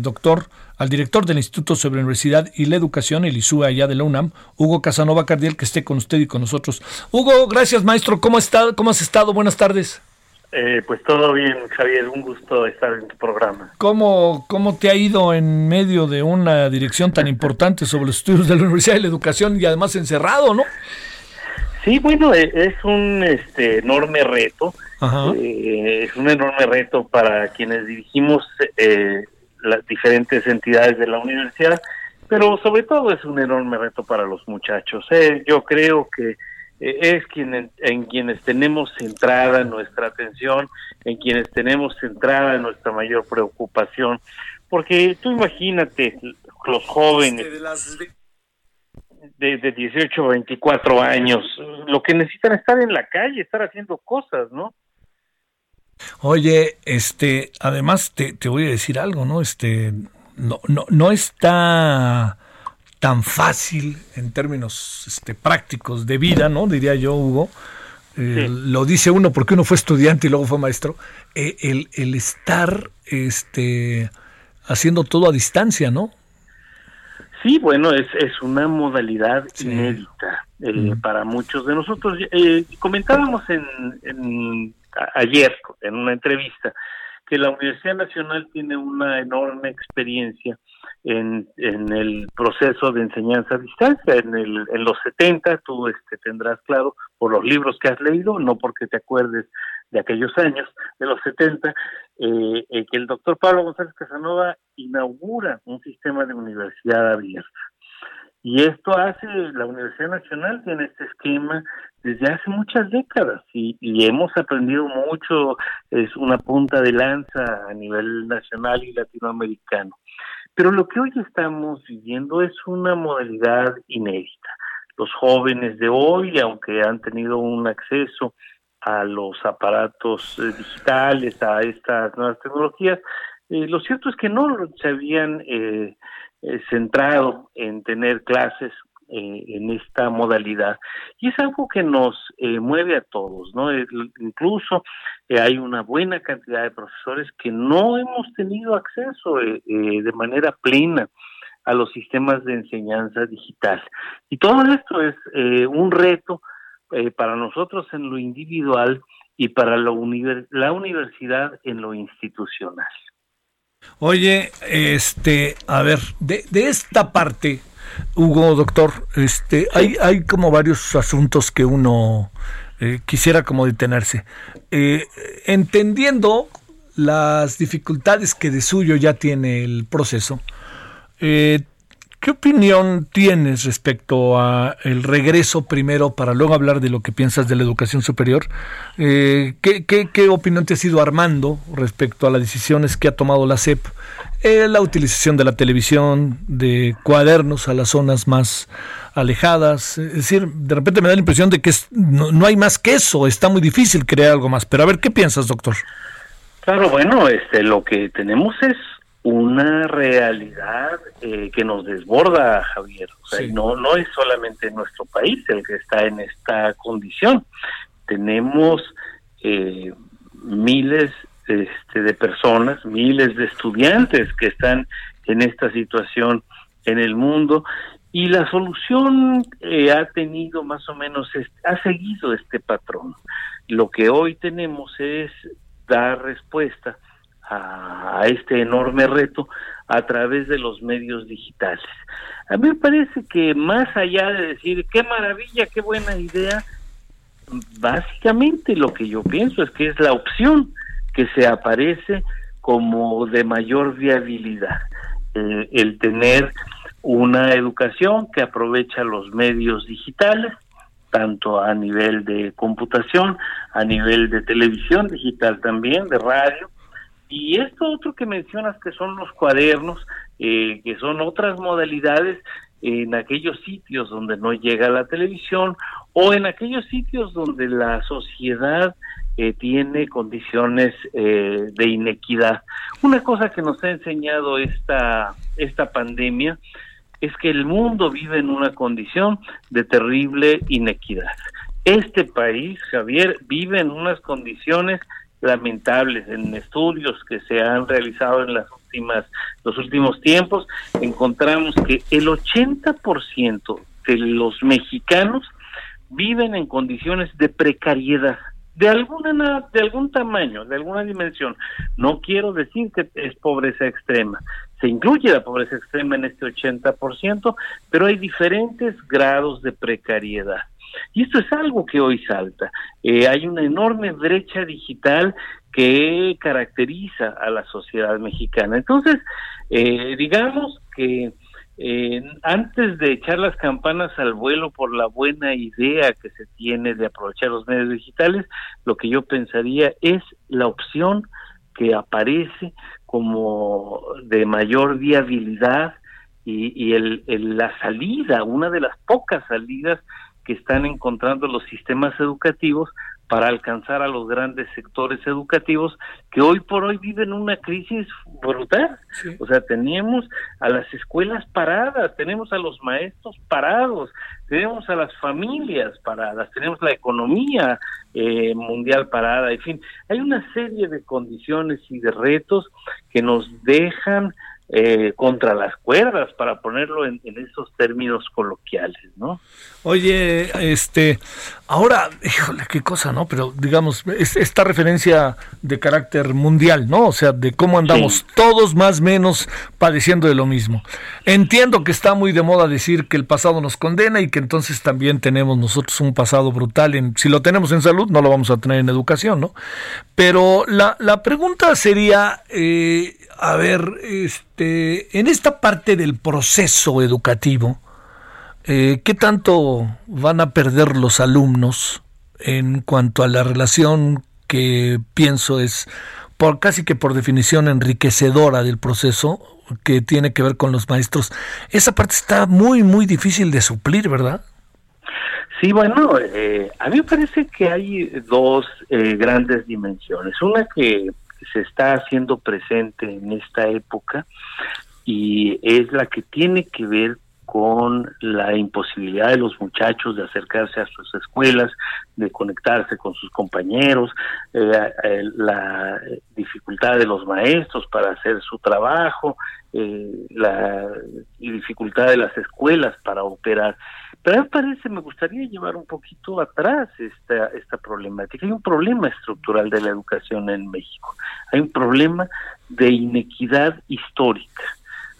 doctor, al director del Instituto sobre la Universidad y la Educación, el ISUA allá de la UNAM, Hugo Casanova Cardiel, que esté con usted y con nosotros. Hugo, gracias maestro, ¿cómo, está, cómo has estado? Buenas tardes. Eh, pues todo bien, Javier, un gusto estar en tu programa. ¿Cómo, ¿Cómo te ha ido en medio de una dirección tan importante sobre los estudios de la Universidad y la Educación y además encerrado, no? Sí, bueno, eh, es un este, enorme reto, Ajá. eh, es un enorme reto para quienes dirigimos eh, las diferentes entidades de la universidad, pero sobre todo es un enorme reto para los muchachos. Eh, yo creo que eh, es quien en, en quienes tenemos centrada nuestra atención, en quienes tenemos centrada nuestra mayor preocupación, porque tú imagínate los jóvenes de, de 18 a 24 años, lo que necesitan es estar en la calle, estar haciendo cosas, ¿no? Oye, este, además te, te voy a decir algo, ¿no? Este, no, no, no está tan fácil en términos este, prácticos de vida, ¿no? Diría yo, Hugo. Eh, Sí. Lo dice uno porque uno fue estudiante y luego fue maestro. Eh, el, el estar este, haciendo todo a distancia, ¿no? Sí, bueno, es, es una modalidad Sí. inédita eh, Mm. para muchos de nosotros. Comentábamos en, en- ayer en una entrevista que la Universidad Nacional tiene una enorme experiencia en, el proceso de enseñanza a distancia. En los 70, tú este, tendrás claro por los libros que has leído, no porque te acuerdes de aquellos años, de los 70, eh, eh, que el doctor Pablo González Casanova inaugura un sistema de universidad abierta. Y esto hace, la Universidad Nacional tiene este esquema desde hace muchas décadas y, hemos aprendido mucho, es una punta de lanza a nivel nacional y latinoamericano. Pero lo que hoy estamos viviendo es una modalidad inédita. Los jóvenes de hoy, aunque han tenido un acceso a los aparatos eh, digitales, a estas nuevas tecnologías, eh, lo cierto es que no se habían eh, eh, centrado en tener clases eh, en esta modalidad. Y es algo que nos eh, mueve a todos, ¿no? Incluso hay una buena cantidad de profesores que no hemos tenido acceso de manera plena a los sistemas de enseñanza digital. Y todo esto es un reto para nosotros en lo individual y para la universidad en lo institucional. Oye, este, a ver, de, de esta parte, Hugo, doctor, este, hay, hay como varios asuntos que uno eh, quisiera como detenerse. Eh, entendiendo las dificultades que de suyo ya tiene el proceso, eh, ¿Qué opinión tienes respecto a el regreso primero para luego hablar de lo que piensas de la educación superior? Eh, ¿qué, opinión te has ido armando respecto a las decisiones que ha tomado la SEP? Eh, la utilización de la televisión, de cuadernos a las zonas más alejadas. Es decir, de repente me da la impresión de que no, no hay más que eso, está muy difícil crear algo más. Pero a ver, ¿qué piensas, doctor? Claro, bueno, este, lo que tenemos es una realidad eh, que nos desborda, Javier. O sea, no, no es solamente nuestro país el que está en esta condición. Tenemos eh, miles este, de personas, miles de estudiantes que están en esta situación en el mundo y la solución eh, ha tenido más o menos, ha seguido este patrón. Lo que hoy tenemos es dar respuesta a, este enorme reto a través de los medios digitales. A mí me parece que más allá de decir qué maravilla, qué buena idea, básicamente lo que yo pienso es que es la opción que se aparece como de mayor viabilidad, eh, el tener una educación que aprovecha los medios digitales, tanto a nivel de computación, a nivel de televisión digital también, de radio, y esto otro que mencionas que son los cuadernos, eh, que son otras modalidades en aquellos sitios donde no llega la televisión o en aquellos sitios donde la sociedad eh, tiene condiciones eh, de inequidad. Una cosa que nos ha enseñado esta, esta pandemia es que el mundo vive en una condición de terrible inequidad. Este país, Javier, vive en unas condiciones lamentables en estudios que se han realizado en las últimas los últimos tiempos encontramos que el 80% de los mexicanos viven en condiciones de precariedad de alguna de algún tamaño, de alguna dimensión. No quiero decir que es pobreza extrema. Se incluye la pobreza extrema en este 80%, pero hay diferentes grados de precariedad. Y esto es algo que hoy salta. Eh, hay una enorme brecha digital que caracteriza a la sociedad mexicana. Entonces, eh, digamos que eh, antes de echar las campanas al vuelo por la buena idea que se tiene de aprovechar los medios digitales, lo que yo pensaría es la opción que aparece como de mayor viabilidad y, y el, la salida, una de las pocas salidas que están encontrando los sistemas educativos para alcanzar a los grandes sectores educativos que hoy por hoy viven una crisis brutal. O sea, tenemos a las escuelas paradas, tenemos a los maestros parados, tenemos a las familias paradas, tenemos la economía eh, mundial parada, en fin, hay una serie de condiciones y de retos que nos dejan eh, contra las cuerdas, para ponerlo en, esos términos coloquiales, ¿no? Oye, este, ahora, híjole, qué cosa, ¿no? Pero digamos, esta referencia de carácter mundial, ¿no? O sea, de cómo andamos todos más o menos padeciendo de lo mismo. Entiendo que está muy de moda decir que el pasado nos condena y que entonces también tenemos nosotros un pasado brutal. En, si lo tenemos en salud, no lo vamos a tener en educación, ¿no? Pero la, la pregunta sería, eh, a ver, este, en esta parte del proceso educativo, eh, ¿qué tanto van a perder los alumnos en cuanto a la relación que pienso es por casi que por definición enriquecedora del proceso que tiene que ver con los maestros? Esa parte está muy muy difícil de suplir, ¿verdad? Sí, bueno, eh, a mí me parece que hay dos eh, grandes dimensiones. Una que se está haciendo presente en esta época y es la que tiene que ver con la imposibilidad de los muchachos de acercarse a sus escuelas, de conectarse con sus compañeros, eh, la dificultad de los maestros para hacer su trabajo, eh, la dificultad de las escuelas para operar. Pero me parece, me gustaría llevar un poquito atrás esta, esta problemática. Hay un problema estructural de la educación en México. Hay un problema de inequidad histórica.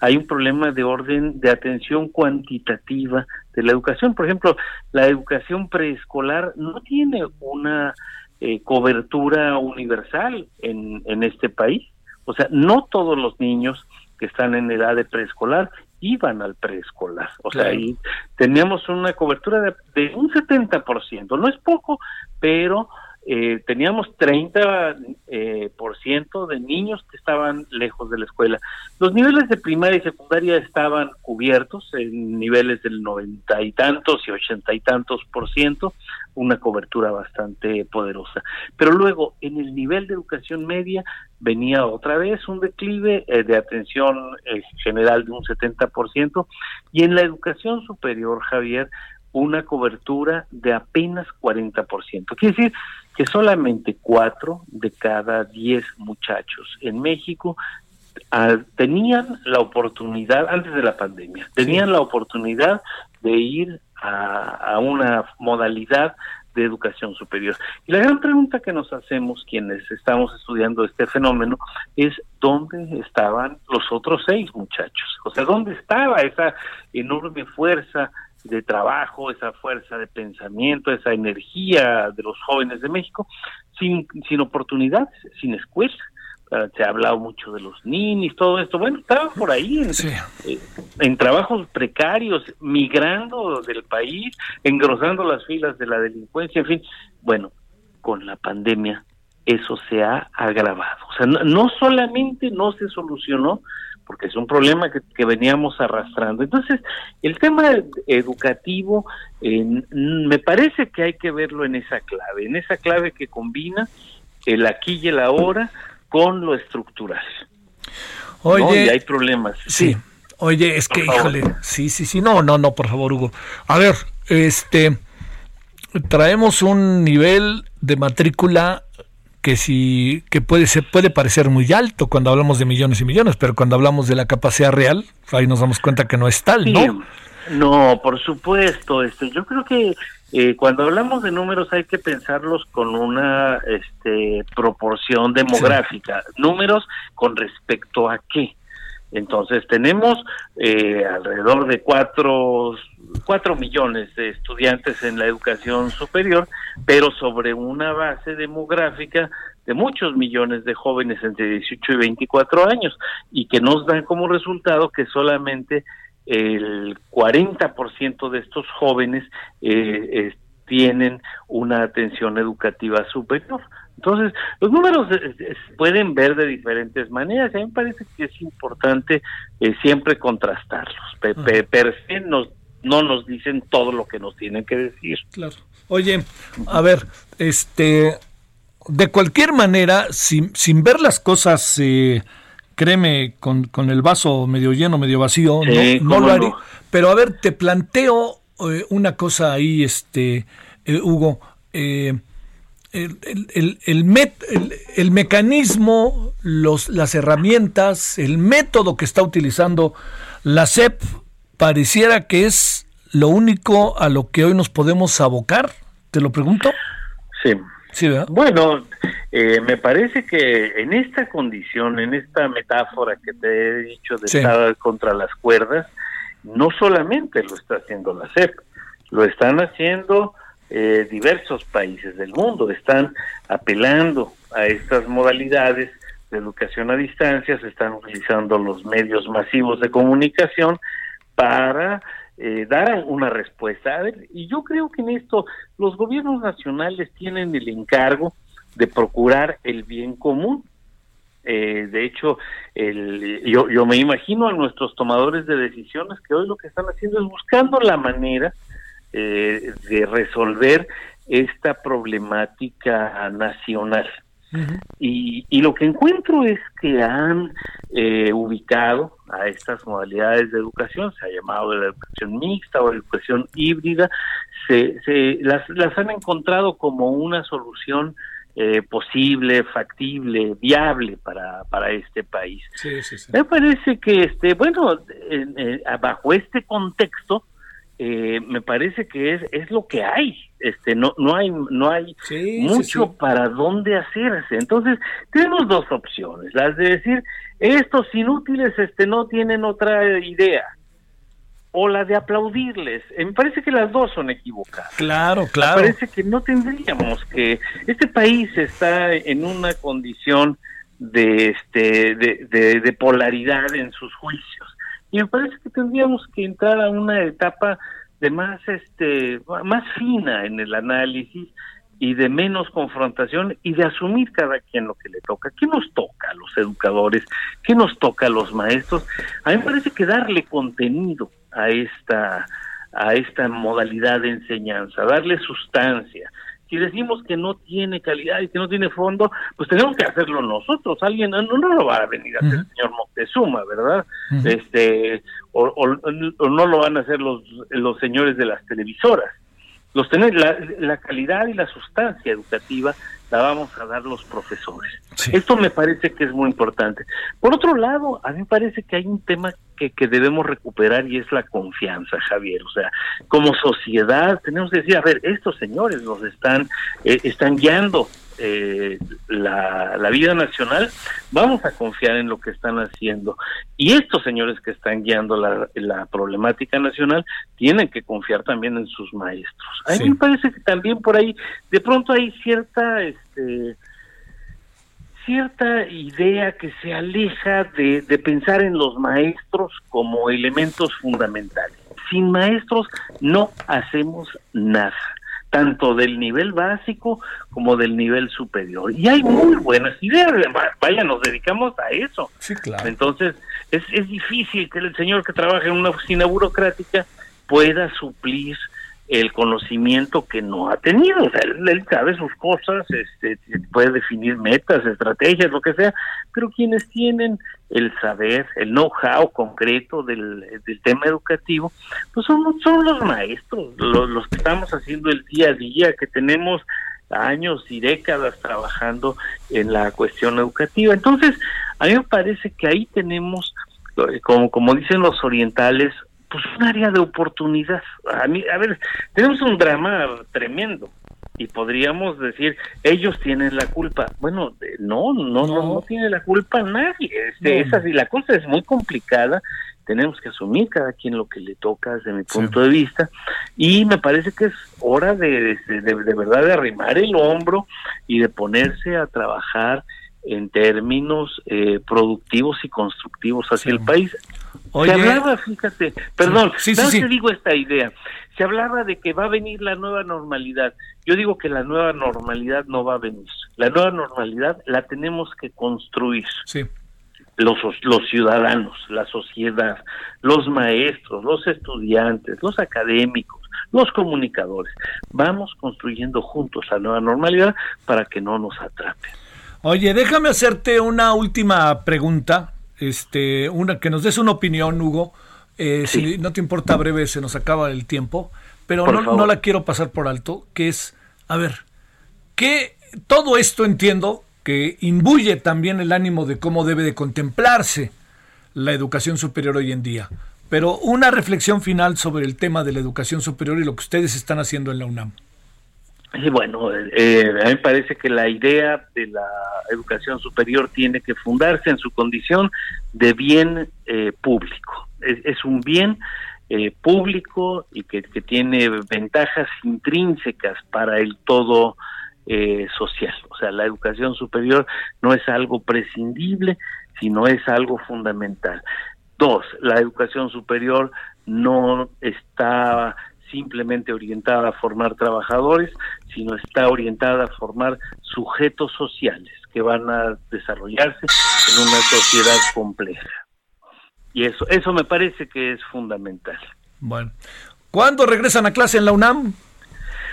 Hay un problema de orden de atención cuantitativa de la educación. Por ejemplo, la educación preescolar no tiene una eh, cobertura universal en, en este país. O sea, no todos los niños que están en edad de preescolar iban al preescolar. O sea, ahí teníamos una cobertura de, de un 70%. No es poco, pero eh, teníamos 30 eh, por ciento de niños que estaban lejos de la escuela. Los niveles de primaria y secundaria estaban cubiertos en niveles del noventa y tantos y ochenta y tantos por ciento, una cobertura bastante poderosa. Pero luego, en el nivel de educación media, venía otra vez un declive eh, de atención eh, general de un 70 por ciento, y en la educación superior, Javier, una cobertura de apenas 40%. Quiere decir que solamente cuatro de cada diez muchachos en México ah, tenían la oportunidad, antes de la pandemia, tenían la oportunidad de ir a, a una modalidad de educación superior. Y la gran pregunta que nos hacemos quienes estamos estudiando este fenómeno es dónde estaban los otros seis muchachos, o sea, dónde estaba esa enorme fuerza de trabajo, esa fuerza de pensamiento, esa energía de los jóvenes de México, sin, sin oportunidades, sin escuela. Ah, se ha hablado mucho de los ninis, todo esto. Bueno, estaban por ahí en, eh, en, trabajos precarios, migrando del país, engrosando las filas de la delincuencia, en fin. Bueno, con la pandemia eso se ha agravado. O sea, no solamente no se solucionó, porque es un problema que, veníamos arrastrando. Entonces, el tema educativo me parece que hay que verlo en esa clave, en esa clave que combina el aquí y el ahora con lo estructural. Oye, y hay problemas. Sí. Oye, es que, híjole, sí, sí, sí, no, no, no, por favor, Hugo. A ver, este, traemos un nivel de matrícula que sí que puede ser puede parecer muy alto cuando hablamos de millones y millones, pero cuando hablamos de la capacidad real, ahí nos damos cuenta que no es tal, ¿no? No, por supuesto. Este, yo creo que eh, cuando hablamos de números hay que pensarlos con una este, proporción demográfica. Números con respecto a qué. Entonces tenemos eh, alrededor de cuatro, cuatro millones de estudiantes en la educación superior, pero sobre una base demográfica de muchos millones de jóvenes entre 18 y 24 años y que nos dan como resultado que solamente el 40% de estos jóvenes eh, tienen una atención educativa superior. Entonces, los números se pueden ver de diferentes maneras. A mí me parece que es importante eh, siempre contrastarlos. per se nos, no nos dicen todo lo que nos tienen que decir. Claro. Oye, a ver, este, de cualquier manera, sin, sin ver las cosas, eh, créeme, con, con, el vaso medio lleno, medio vacío, no, lo haré. Pero a ver, te planteo eh, una cosa ahí, este, Hugo. Eh, el, el, el, el, mecanismo, los, las herramientas, el método que está utilizando la CEP pareciera que es lo único a lo que hoy nos podemos abocar. ¿Te lo pregunto? Sí. Sí, bueno, eh, me parece que en esta condición, en esta metáfora que te he dicho de estar contra las cuerdas, no solamente lo está haciendo la CEP, lo están haciendo eh, diversos países del mundo. Están apelando a estas modalidades de educación a distancia, se están utilizando los medios masivos de comunicación para eh, dar una respuesta. y yo creo que en esto los gobiernos nacionales tienen el encargo de procurar el bien común. Eh, de hecho, el, yo, yo me imagino a nuestros tomadores de decisiones que hoy lo que están haciendo es buscando la manera eh, de resolver esta problemática nacional. Y, y, lo que encuentro es que han eh, ubicado a estas modalidades de educación, se ha llamado la educación mixta o educación híbrida, se, se las, las han encontrado como una solución eh, posible, factible, viable para, para este país. Me parece que, este bueno, bajo este contexto, eh, me parece que es, es lo que hay. Este, no, no hay, no hay mucho para dónde hacerse. Entonces, tenemos dos opciones. Las de decir, estos inútiles este, no tienen otra idea o la de aplaudirles. Eh, me parece que las dos son equivocadas. Claro, claro. Me parece que no tendríamos que este país está en una condición de este de, de, polaridad en sus juicios y me parece que tendríamos que entrar a una etapa de más este más fina en el análisis y de menos confrontación y de asumir cada quien lo que le toca. ¿Qué nos toca a los educadores? ¿Qué nos toca a los maestros? A mí me parece que darle contenido a esta a esta modalidad de enseñanza, darle sustancia. Si decimos que no tiene calidad y que no tiene fondo, pues tenemos que hacerlo nosotros. Alguien no, no lo va a venir a hacer el señor Moctezuma, ¿verdad? Este o, o, no lo van a hacer los los señores de las televisoras. Los tener la, la calidad y la sustancia educativa la vamos a dar los profesores. Esto me parece que es muy importante. Por otro lado, a mí me parece que hay un tema que, que debemos recuperar y es la confianza, Javier. O sea, como sociedad tenemos que decir, a ver, estos señores nos están, eh, están guiando eh, la, la, vida nacional, vamos a confiar en lo que están haciendo. Y estos señores que están guiando la, la problemática nacional tienen que confiar también en sus maestros. A mí me parece que también por ahí, de pronto hay cierta, este, cierta idea que se aleja de, de pensar en los maestros como elementos fundamentales. Sin maestros no hacemos nada tanto del nivel básico como del nivel superior. Y hay muy buenas ideas, vaya, nos dedicamos a eso. Sí, claro. Entonces, es, es difícil que el señor que trabaja en una oficina burocrática pueda suplir el conocimiento que no ha tenido. O sea, él, sabe sus cosas, este, puede definir metas, estrategias, lo que sea, pero quienes tienen el saber, el know-how concreto del, tema educativo, pues son, son los maestros, los, los que estamos haciendo el día a día, que tenemos años y décadas trabajando en la cuestión educativa. Entonces, a mí me parece que ahí tenemos, como, como dicen los orientales, pues un área de oportunidad. A mí, a ver, tenemos un drama tremendo y podríamos decir ellos tienen la culpa. Bueno, no, no, no, no, tiene la culpa nadie. Este, es así, la cosa es muy complicada. Tenemos que asumir cada quien lo que le toca desde mi punto de vista y me parece que es hora de, de, de, de verdad de arrimar el hombro y de ponerse a trabajar en términos eh, productivos y constructivos hacia el país. Se hablaba, fíjate, perdón, sí, sí, te digo esta idea. Se hablaba de que va a venir la nueva normalidad. Yo digo que la nueva normalidad no va a venir. La nueva normalidad la tenemos que construir. Sí. Los, los ciudadanos, la sociedad, los maestros, los estudiantes, los académicos, los comunicadores. Vamos construyendo juntos la nueva normalidad para que no nos atrapen. Oye, déjame hacerte una última pregunta, este, una que nos des una opinión, Hugo. Eh, Si no te importa breve, se nos acaba el tiempo, pero no, no, la quiero pasar por alto, que es, a ver, que todo esto entiendo que imbuye también el ánimo de cómo debe de contemplarse la educación superior hoy en día. Pero una reflexión final sobre el tema de la educación superior y lo que ustedes están haciendo en la UNAM. Y bueno, eh, a mí me parece que la idea de la educación superior tiene que fundarse en su condición de bien eh, público. Es, un bien eh, público y que, que, tiene ventajas intrínsecas para el todo eh, social. O sea, la educación superior no es algo prescindible, sino es algo fundamental. Dos, la educación superior no está simplemente orientada a formar trabajadores, sino está orientada a formar sujetos sociales que van a desarrollarse en una sociedad compleja. Y eso, eso me parece que es fundamental. Bueno, ¿cuándo regresan a clase en la UNAM?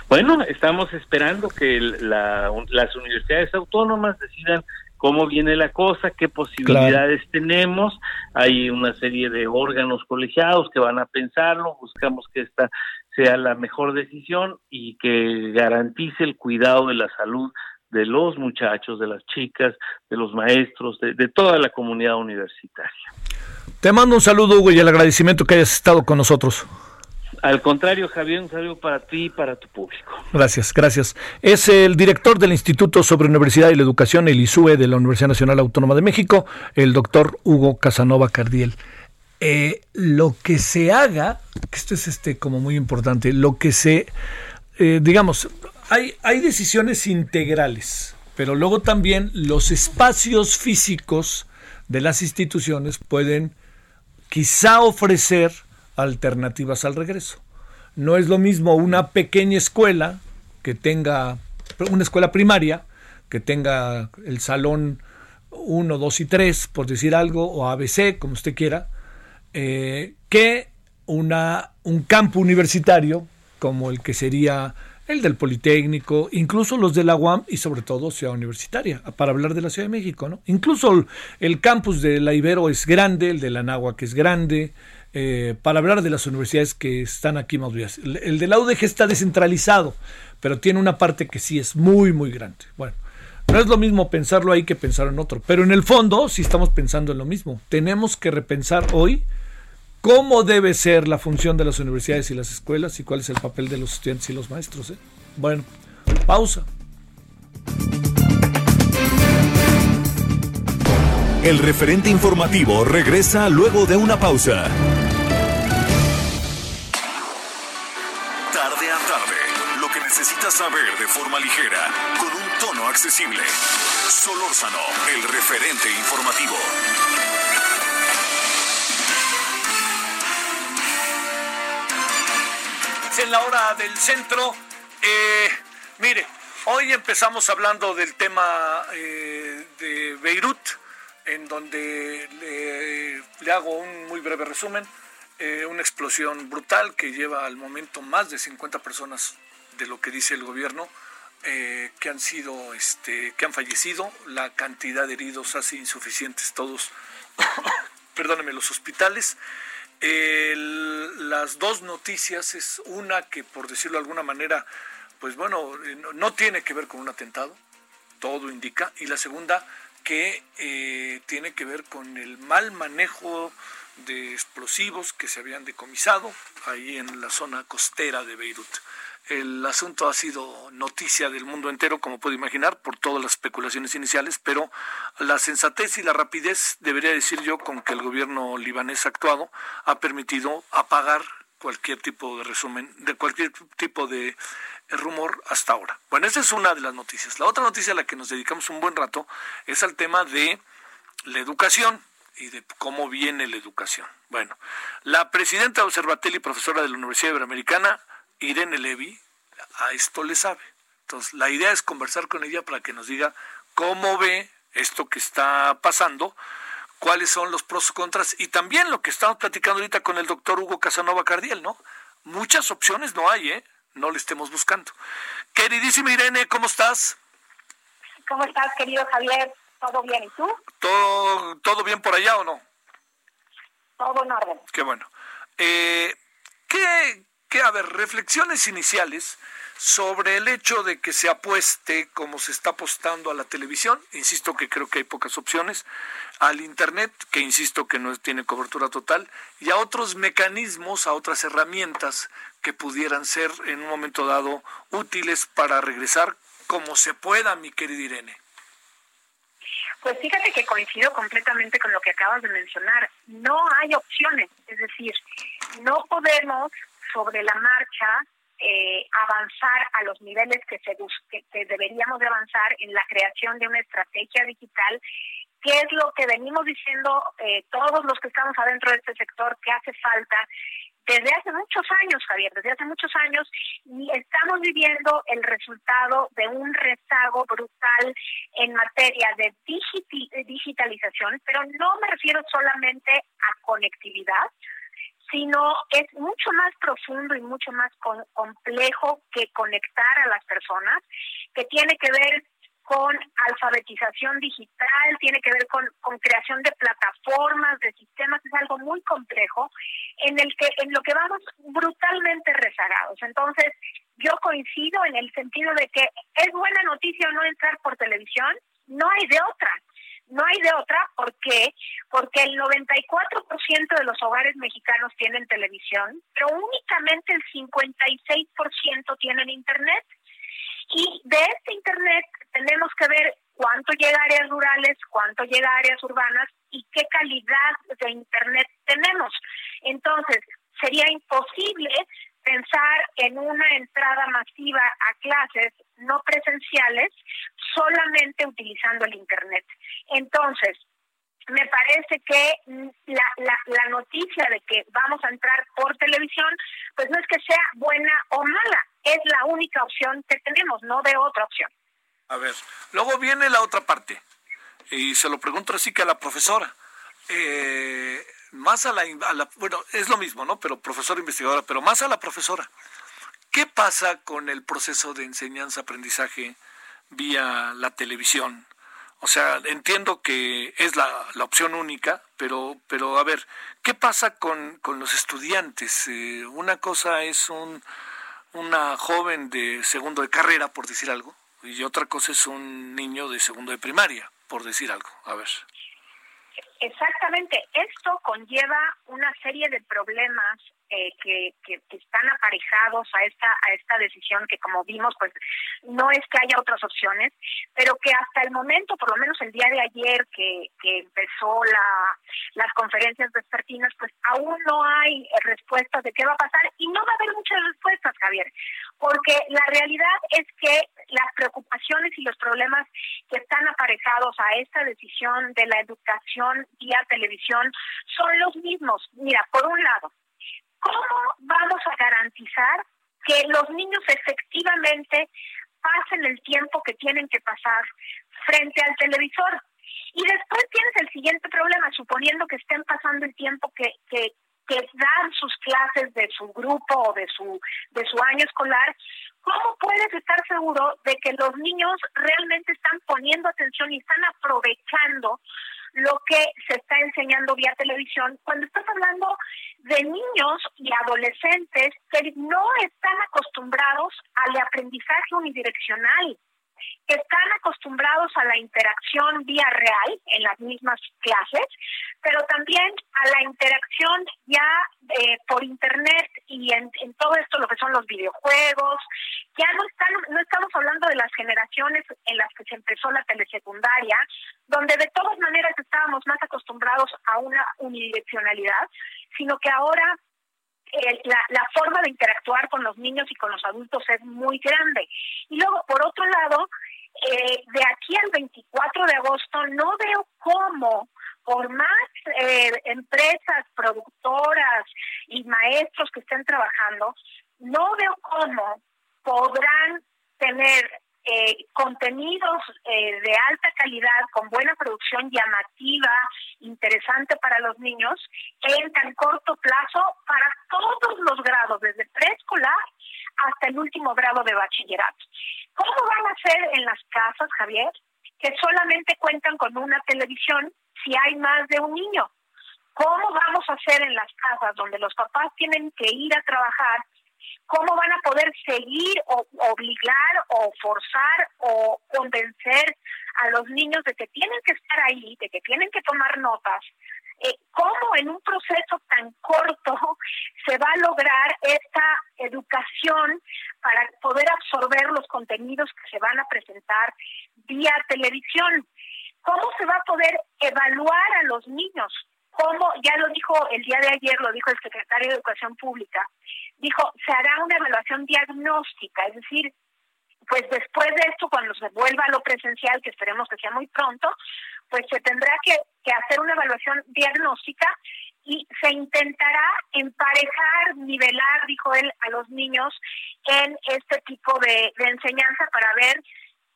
Bueno, estamos esperando que la, las universidades autónomas decidan cómo viene la cosa, qué posibilidades tenemos. Hay una serie de órganos colegiados que van a pensarlo, buscamos que esta sea la mejor decisión y que garantice el cuidado de la salud de los muchachos, de las chicas, de los maestros, de, de, toda la comunidad universitaria. Te mando un saludo, Hugo, y el agradecimiento que hayas estado con nosotros. Al contrario, Javier, un saludo para ti y para tu público. Gracias, gracias. Es el director del Instituto sobre Universidad y la Educación, el ISUE de la Universidad Nacional Autónoma de México, el doctor Hugo Casanova Cardiel. Eh, lo que se haga, que esto es este como muy importante, lo que se, eh, digamos, hay, hay decisiones integrales, pero luego también los espacios físicos de las instituciones pueden quizá ofrecer alternativas al regreso. No es lo mismo una pequeña escuela que tenga, una escuela primaria, que tenga el salón 1, 2 y 3, por decir algo, o ABC, como usted quiera, eh, que una, un campo universitario como el que sería el del Politécnico, incluso los de la UAM y sobre todo Ciudad Universitaria, para hablar de la Ciudad de México, ¿no? Incluso el, campus de la Ibero es grande, el de la que es grande, eh, para hablar de las universidades que están aquí más. El, el de la UDG está descentralizado, pero tiene una parte que sí es muy, muy grande. Bueno, no es lo mismo pensarlo ahí que pensar en otro, pero en el fondo sí estamos pensando en lo mismo. Tenemos que repensar hoy cómo debe ser la función de las universidades y las escuelas y cuál es el papel de los estudiantes y los maestros. ¿eh? Bueno, pausa. El referente informativo regresa luego de una pausa. Necesitas saber de forma ligera, con un tono accesible. Solórzano, el referente informativo. en la hora del centro. Eh, mire, hoy empezamos hablando del tema eh, de Beirut, en donde le, hago un muy breve resumen. Eh, una explosión brutal que lleva al momento más de 50 personas de lo que dice el gobierno que han sido, este, que han fallecido. La cantidad de heridos hace insuficientes todos, perdóneme, los hospitales las dos noticias es una que, por decirlo de alguna manera, pues bueno, eh, no tiene que ver con un atentado, todo indica, y la segunda que eh, tiene que ver con el mal manejo de explosivos que se habían decomisado ahí en la zona costera de Beirut. El asunto ha sido noticia del mundo entero, como puede imaginar, por todas las especulaciones iniciales, pero la sensatez y la rapidez, debería decir yo, con que el gobierno libanés ha actuado, ha permitido apagar cualquier tipo de resumen, de cualquier tipo de rumor hasta ahora. Bueno, esa es una de las noticias. La otra noticia a la que nos dedicamos un buen rato es al tema de la educación y de cómo viene la educación. Bueno, la presidenta de Observatelli y profesora de la Universidad Iberoamericana Irene Levy a esto le sabe. Entonces, la idea es conversar con ella para que nos diga cómo ve esto que está pasando, cuáles son los pros y contras y también lo que estamos platicando ahorita con el doctor Hugo Casanova Cardiel, ¿no? Muchas opciones no hay, ¿eh? No le estemos buscando. Queridísima Irene, ¿cómo estás? ¿Cómo estás, querido Javier? ¿Todo bien? ¿Y tú? ¿Todo, todo bien por allá o no? Todo en orden. Qué bueno. Eh, ¿qué, que, a ver, reflexiones iniciales sobre el hecho de que se apueste, como se está apostando a la televisión, insisto que creo que hay pocas opciones, al Internet, que insisto que no tiene cobertura total, y a otros mecanismos, a otras herramientas que pudieran ser en un momento dado útiles para regresar como se pueda, mi querida Irene. Pues fíjate que coincido completamente con lo que acabas de mencionar. No hay opciones, es decir, no podemos sobre la marcha eh, avanzar a los niveles que, se, que, deberíamos de avanzar en la creación de una estrategia digital ¿Qué es lo que venimos diciendo eh, todos los que estamos adentro de este sector que hace falta desde hace muchos años, Javier, desde hace muchos años, y estamos viviendo el resultado de un rezago brutal en materia de digitalización, pero no me refiero solamente a conectividad, sino es mucho más profundo y mucho más complejo que conectar a las personas, que tiene que ver con alfabetización digital, tiene que ver con, con, creación de plataformas, de sistemas, es algo muy complejo en el que en lo que vamos brutalmente rezagados. Entonces, yo coincido en el sentido de que es buena noticia no entrar por televisión, no hay de otra no hay de otra, ¿por qué? Porque el 94% de los hogares mexicanos tienen televisión, pero únicamente el 56% tienen internet. Y de este internet tenemos que ver cuánto llega a áreas rurales, cuánto llega a áreas urbanas y qué calidad de internet tenemos. Entonces, sería imposible pensar en una entrada masiva a clases no presenciales solamente utilizando el Internet. Entonces, me parece que la, la, noticia de que vamos a entrar por televisión, pues no es que sea buena o mala, es la única opción que tenemos, no de otra opción. A ver, luego viene la otra parte, y se lo pregunto así que a la profesora. Eh, más a la, a la, bueno, es lo mismo, ¿no? Pero profesora investigadora, pero más a la profesora. ¿Qué pasa con el proceso de enseñanza-aprendizaje vía la televisión? O sea, entiendo que es la, la opción única, pero, pero a ver, ¿qué pasa con, con los estudiantes? Eh, una cosa es un, una joven de segundo de carrera, por decir algo, y otra cosa es un niño de segundo de primaria, por decir algo. A ver. Exactamente, esto conlleva una serie de problemas eh, que, están aparejados a esta a esta decisión que como vimos pues no es que haya otras opciones pero que hasta el momento por lo menos el día de ayer que, que empezó la las conferencias vespertinas pues aún no hay respuestas de qué va a pasar y no va a haber muchas respuestas Javier porque la realidad es que las preocupaciones y los problemas que están aparejados a esta decisión de la educación vía televisión son los mismos. Mira por un lado ¿Cómo vamos a garantizar que los niños efectivamente pasen el tiempo que tienen que pasar frente al televisor? Y después tienes el siguiente problema, suponiendo que estén pasando el tiempo que, que, que dan sus clases de su grupo o de su, de su año escolar, ¿cómo puedes estar seguro de que los niños realmente están poniendo atención y están aprovechando lo que se está enseñando vía televisión, cuando estás hablando de niños y adolescentes que no están acostumbrados al aprendizaje unidireccional que están acostumbrados a la interacción vía real en las mismas clases, pero también a la interacción ya eh, por internet y en, en, todo esto lo que son los videojuegos. Ya no están, no estamos hablando de las generaciones en las que se empezó la telesecundaria, donde de todas maneras estábamos más acostumbrados a una unidireccionalidad, sino que ahora la, la, forma de interactuar con los niños y con los adultos es muy grande. Y luego, por otro lado, eh, de aquí al 24 de agosto no veo cómo, por más eh, empresas, productoras y maestros que estén trabajando, no veo cómo podrán tener eh, contenidos eh, de alta calidad, con buena producción llamativa, interesante para los niños, en tan corto plazo para todos los grados, desde preescolar hasta el último grado de bachillerato. ¿Cómo van a ser en las casas, Javier, que solamente cuentan con una televisión si hay más de un niño? ¿Cómo vamos a hacer en las casas donde los papás tienen que ir a trabajar ¿Cómo van a poder seguir o obligar o forzar o convencer a los niños de que tienen que estar ahí, de que tienen que tomar notas? Eh, ¿Cómo en un proceso tan corto se va a lograr esta educación para poder absorber los contenidos que se van a presentar vía televisión? ¿Cómo se va a poder evaluar a los niños? ¿Cómo? Ya lo dijo el día de ayer, lo dijo el secretario de Educación Pública dijo, se hará una evaluación diagnóstica, es decir, pues después de esto, cuando se vuelva a lo presencial, que esperemos que sea muy pronto, pues se tendrá que, hacer una evaluación diagnóstica y se intentará emparejar, nivelar, dijo él, a los niños en este tipo de, de enseñanza para ver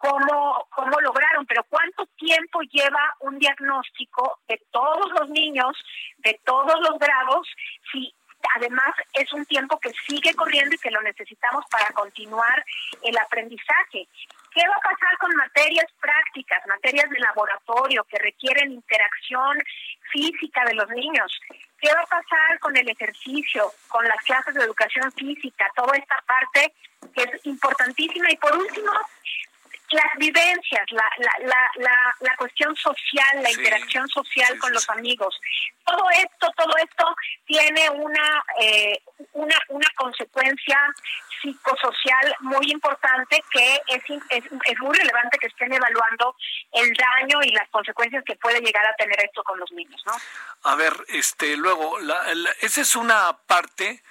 cómo, cómo lograron, pero cuánto tiempo lleva un diagnóstico de todos los niños, de todos los grados, si además es un tiempo que sigue corriendo y que lo necesitamos para continuar el aprendizaje. ¿Qué va a pasar con materias prácticas, materias de laboratorio que requieren interacción física de los niños? ¿Qué va a pasar con el ejercicio, con las clases de educación física, toda esta parte que es importantísima? Y por último, las vivencias, la, la, la, la, cuestión social, la interacción social con los amigos. Todo esto, todo esto tiene una, eh, una, una consecuencia psicosocial muy importante que es, es, es, muy relevante que estén evaluando el daño y las consecuencias que puede llegar a tener esto con los niños, ¿no? A ver, este, luego, esa es una parte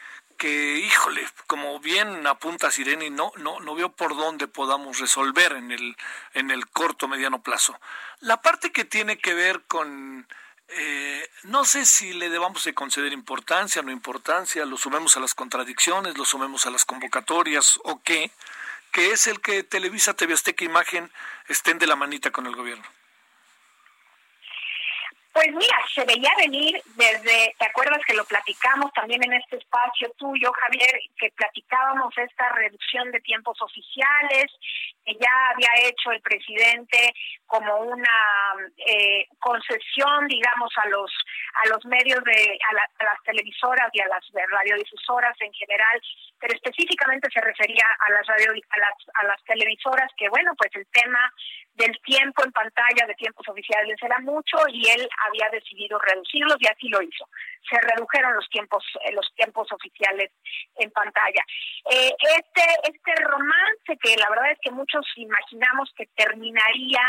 que, híjole, como bien apunta Sireni, no, no, no veo por dónde podamos resolver en el, en el corto mediano plazo. La parte que tiene que ver con eh, no sé si le debamos de conceder importancia no importancia, lo sumemos a las contradicciones, lo sumemos a las convocatorias o qué, que es el que Televisa, TV Azteca Imagen estén de la manita con el gobierno. Pues mira, se veía venir desde, ¿te acuerdas que lo platicamos también en este espacio tuyo, Javier, que platicábamos esta reducción de tiempos oficiales, que ya había hecho el presidente como una eh, concesión, digamos, a los a los medios de a, las televisoras y a las radiodifusoras en general, pero específicamente se refería a las radio a las a las televisoras que bueno, pues el tema del tiempo en pantalla de tiempos oficiales era mucho y él había decidido reducirlos y así lo hizo. Se redujeron los tiempos eh, los tiempos oficiales en pantalla. Eh, este este romance que la verdad es que muchos imaginamos que terminaría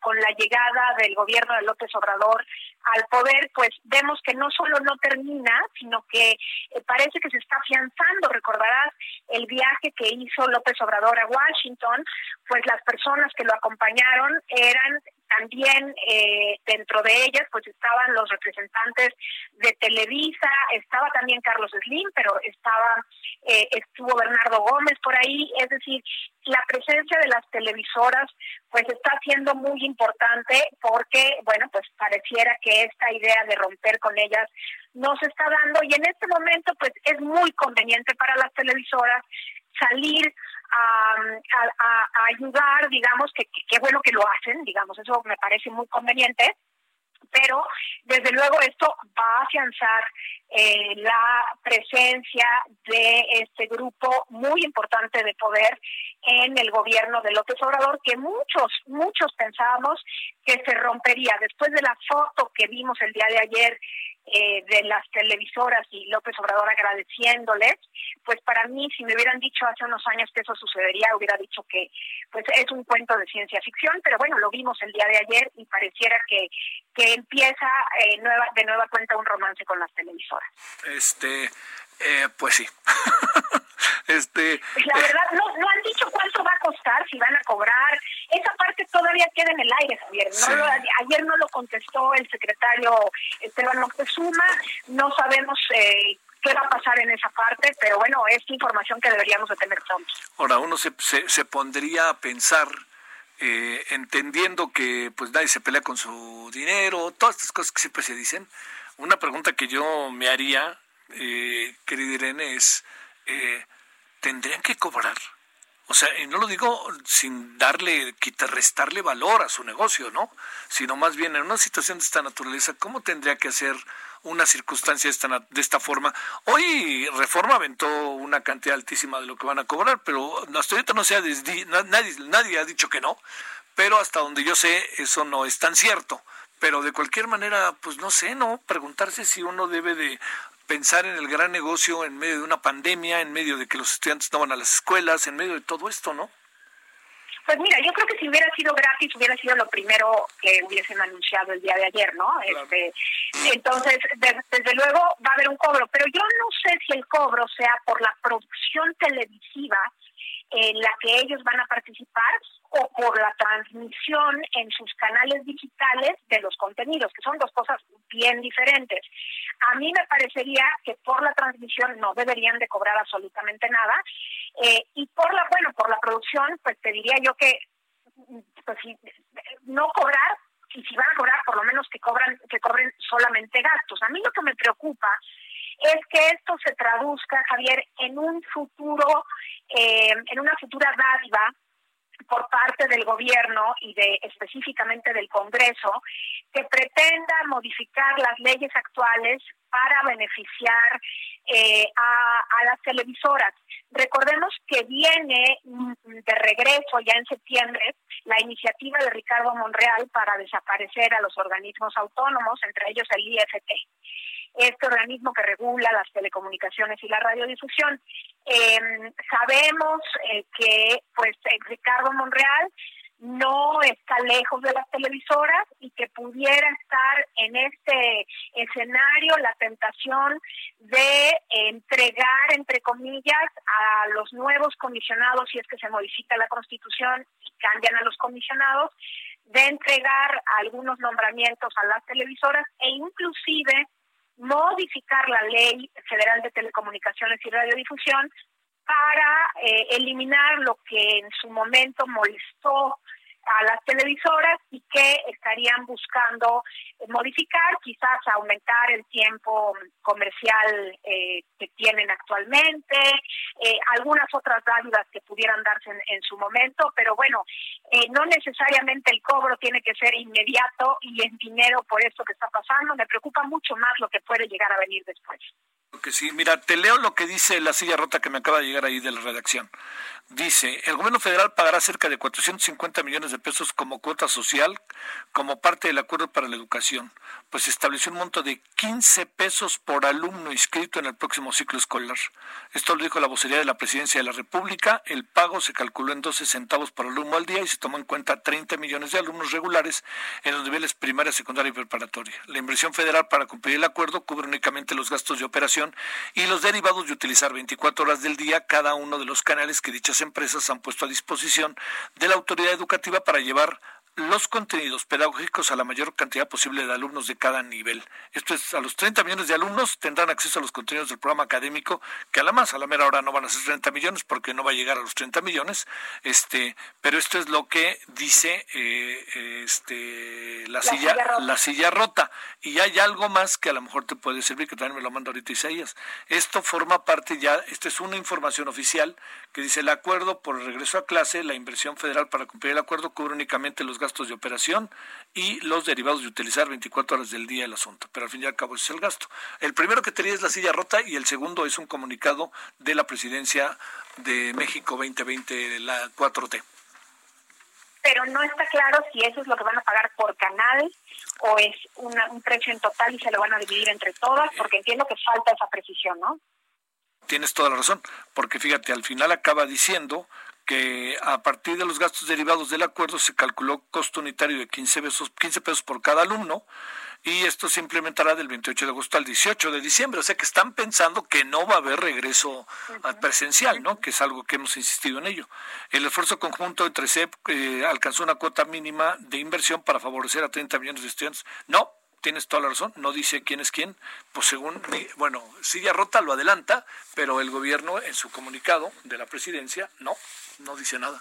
con la llegada del gobierno de López Obrador al poder, pues vemos que no solo no termina, sino que eh, parece que se está afianzando. Recordarás el viaje que hizo López Obrador a Washington, pues las personas que lo acompañaron eran también eh, dentro de ellas pues estaban los representantes de Televisa, estaba también Carlos Slim, pero estaba eh, estuvo Bernardo Gómez por ahí, es decir, la presencia de las televisoras pues está siendo muy importante porque bueno pues pareciera que esta idea de romper con ellas no se está dando y en este momento pues es muy conveniente para las televisoras salir a, ayudar, digamos, que qué bueno que lo hacen, digamos, eso me parece muy conveniente, pero desde luego esto va a afianzar eh, la presencia de este grupo muy importante de poder en el gobierno de López Obrador, que muchos, muchos pensábamos que se rompería. Después de la foto que vimos el día de ayer eh, de las televisoras y López Obrador agradeciéndoles, pues para mí, si me hubieran dicho hace unos años que eso sucedería, hubiera dicho que pues es un cuento de ciencia ficción, pero bueno, lo vimos el día de ayer y pareciera que, que empieza eh, nueva, de nueva cuenta un romance con las televisoras. Este, eh, pues sí. este, la verdad, no, no han dicho cuánto va a costar, si van a cobrar. Esa parte todavía queda en el aire, Javier. No ayer no lo contestó el secretario Esteban Moctezuma. No sabemos eh, qué va a pasar en esa parte, pero bueno, es información que deberíamos de tener pronto. Ahora, uno se, se, se pondría a pensar... Eh, entendiendo que pues nadie se pelea con su dinero, todas estas cosas que siempre se dicen, una pregunta que yo me haría eh, querida Irene, es, eh, ¿tendrían que cobrar? O sea, y no lo digo sin darle, quitar, restarle valor a su negocio, ¿no? Sino más bien en una situación de esta naturaleza, ¿cómo tendría que hacer una circunstancia de esta, de esta forma? Hoy Reforma aventó una cantidad altísima de lo que van a cobrar, pero hasta ahorita no se ha nadie, nadie ha dicho que no, pero hasta donde yo sé, eso no es tan cierto pero de cualquier manera, pues no sé, ¿no? Preguntarse si uno debe de pensar en el gran negocio en medio de una pandemia, en medio de que los estudiantes no van a las escuelas, en medio de todo esto, ¿no? Pues mira, yo creo que si hubiera sido gratis hubiera sido lo primero que hubiesen anunciado el día de ayer, ¿no? Este, entonces, desde luego va a haber un cobro, pero yo no sé si el cobro sea por la producción televisiva en la que ellos van a participar o por la transmisión en sus canales digitales de los contenidos, que son dos cosas bien diferentes. A mí me parecería que por la transmisión no deberían de cobrar absolutamente nada eh, y por la bueno por la producción pues te diría yo que pues, no cobrar y si van a cobrar por lo menos que cobran que cobren solamente gastos. A mí lo que me preocupa es que esto se traduzca, Javier, en un futuro, eh, en una futura dádiva por parte del gobierno y de específicamente del Congreso que pretenda modificar las leyes actuales para beneficiar eh, a, a, las televisoras. Recordemos que viene mm, de regreso ya en septiembre la iniciativa de Ricardo Monreal para desaparecer a los organismos autónomos, entre ellos el IFT este organismo que regula las telecomunicaciones y la radiodifusión. Em, sabemos eh, que pues Ricardo Monreal no está lejos de las televisoras y que pudiera estar en este escenario la tentación de entregar, entre comillas, a los nuevos comisionados, si es que se modifica la constitución y cambian a los comisionados, de entregar algunos nombramientos a las televisoras e inclusive modificar la ley federal de telecomunicaciones y radiodifusión para eh, eliminar lo que en su momento molestó a las televisoras y que estarían buscando modificar, quizás aumentar el tiempo comercial eh, que tienen actualmente, eh, algunas otras dádivas que pudieran darse en, su momento, pero bueno, eh, no necesariamente el cobro tiene que ser inmediato y en dinero por esto que está pasando. Me preocupa mucho más lo que puede llegar a venir después. Que sí, mira, te leo lo que dice la silla rota que me acaba de llegar ahí de la redacción. Dice, el gobierno federal pagará cerca de 450 millones de pesos como cuota social como parte del acuerdo para la educación, pues estableció un monto de 15 pesos por alumno inscrito en el próximo ciclo escolar. Esto lo dijo la vocería de la Presidencia de la República. El pago se calculó en 12 centavos por alumno al día y se tomó en cuenta 30 millones de alumnos regulares en los niveles primaria, secundaria y preparatoria. La inversión federal para cumplir el acuerdo cubre únicamente los gastos de operación y los derivados de utilizar 24 horas del día cada uno de los canales que dichas empresas han puesto a disposición de la autoridad educativa para llevar los contenidos pedagógicos a la mayor cantidad posible de alumnos de cada nivel. Esto es, a los 30 millones de alumnos tendrán acceso a los contenidos del programa académico, que a la más, a la mera hora no van a ser 30 millones porque no va a llegar a los 30 millones, este, pero esto es lo que dice eh, este, la, silla, la silla rota. Y hay algo más que a lo mejor te puede servir, que también me lo manda ahorita Isaías. Esto forma parte ya, esta es una información oficial que dice el acuerdo por el regreso a clase, la inversión federal para cumplir el acuerdo cubre únicamente los gastos de operación y los derivados de utilizar 24 horas del día el asunto. Pero al fin y al cabo ese es el gasto. El primero que tenía es la silla rota y el segundo es un comunicado de la presidencia de México 2020 de la 4T. Pero no está claro si eso es lo que van a pagar por canal o es un precio en total y se lo van a dividir entre todas, porque entiendo que falta esa precisión, ¿no? Tienes toda la razón, porque fíjate, al final acaba diciendo que a partir de los gastos derivados del acuerdo se calculó costo unitario de 15 pesos, 15 pesos por cada alumno y esto se implementará del 28 de agosto al 18 de diciembre. O sea que están pensando que no va a haber regreso presencial, ¿no? Que es algo que hemos insistido en ello. El esfuerzo conjunto entre CEP eh, alcanzó una cuota mínima de inversión para favorecer a 30 millones de estudiantes. No, tienes toda la razón, no dice quién es quién, pues según, bueno, Silla Rota lo adelanta, pero el gobierno en su comunicado de la presidencia no, no dice nada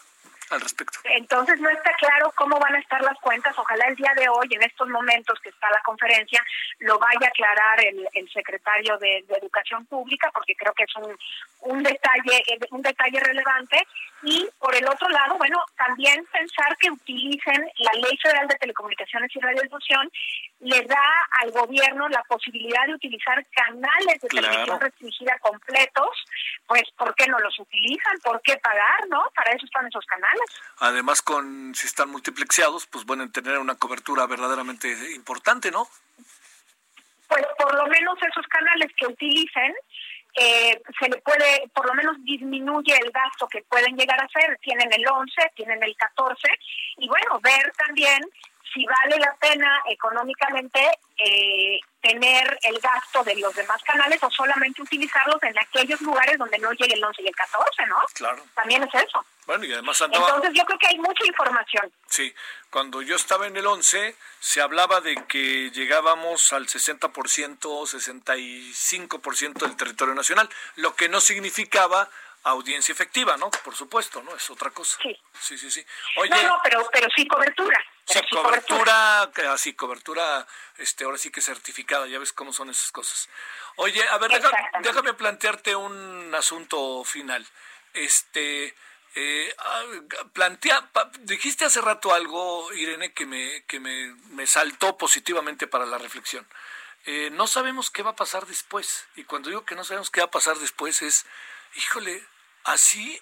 al respecto. Entonces no está claro cómo van a estar las cuentas. Ojalá el día de hoy, en estos momentos que está la conferencia, lo vaya a aclarar el, secretario de, Educación Pública, porque creo que es un, un detalle un detalle relevante. Y por el otro lado, bueno, también pensar que utilicen la Ley Federal de Telecomunicaciones y Radiodifusión le da al gobierno la posibilidad de utilizar canales de televisión restringida completos, pues ¿por qué no los utilizan? ¿Por qué pagar, no? Para eso están esos canales. Además, con si están multiplexados, pues pueden tener una cobertura verdaderamente importante, ¿no? Pues por lo menos esos canales que utilicen, eh, se le puede, por lo menos disminuye el gasto que pueden llegar a hacer. Tienen el 11, tienen el 14, y bueno, ver también si vale la pena económicamente eh, tener el gasto de los demás canales o solamente utilizarlos en aquellos lugares donde no llegue el 11 y el 14, ¿no? Claro. También es eso. Bueno, y además andaba... Entonces yo creo que hay mucha información. Sí, cuando yo estaba en el 11 se hablaba de que llegábamos al 60%, 65% del territorio nacional, lo que no significaba audiencia efectiva, ¿no? Por supuesto, ¿no? Es otra cosa. Sí. Sí, sí, sí. Oye, no, no, pero, pero sí cobertura. Sí, cobertura, así, cobertura, este, ahora sí que certificada, ya ves cómo son esas cosas. Oye, a ver, déjame, plantearte un asunto final. Este, eh, ah, plantea, dijiste hace rato algo, Irene, que me, que me, me saltó positivamente para la reflexión. Eh, no sabemos qué va a pasar después. Y cuando digo que no sabemos qué va a pasar después es, híjole, así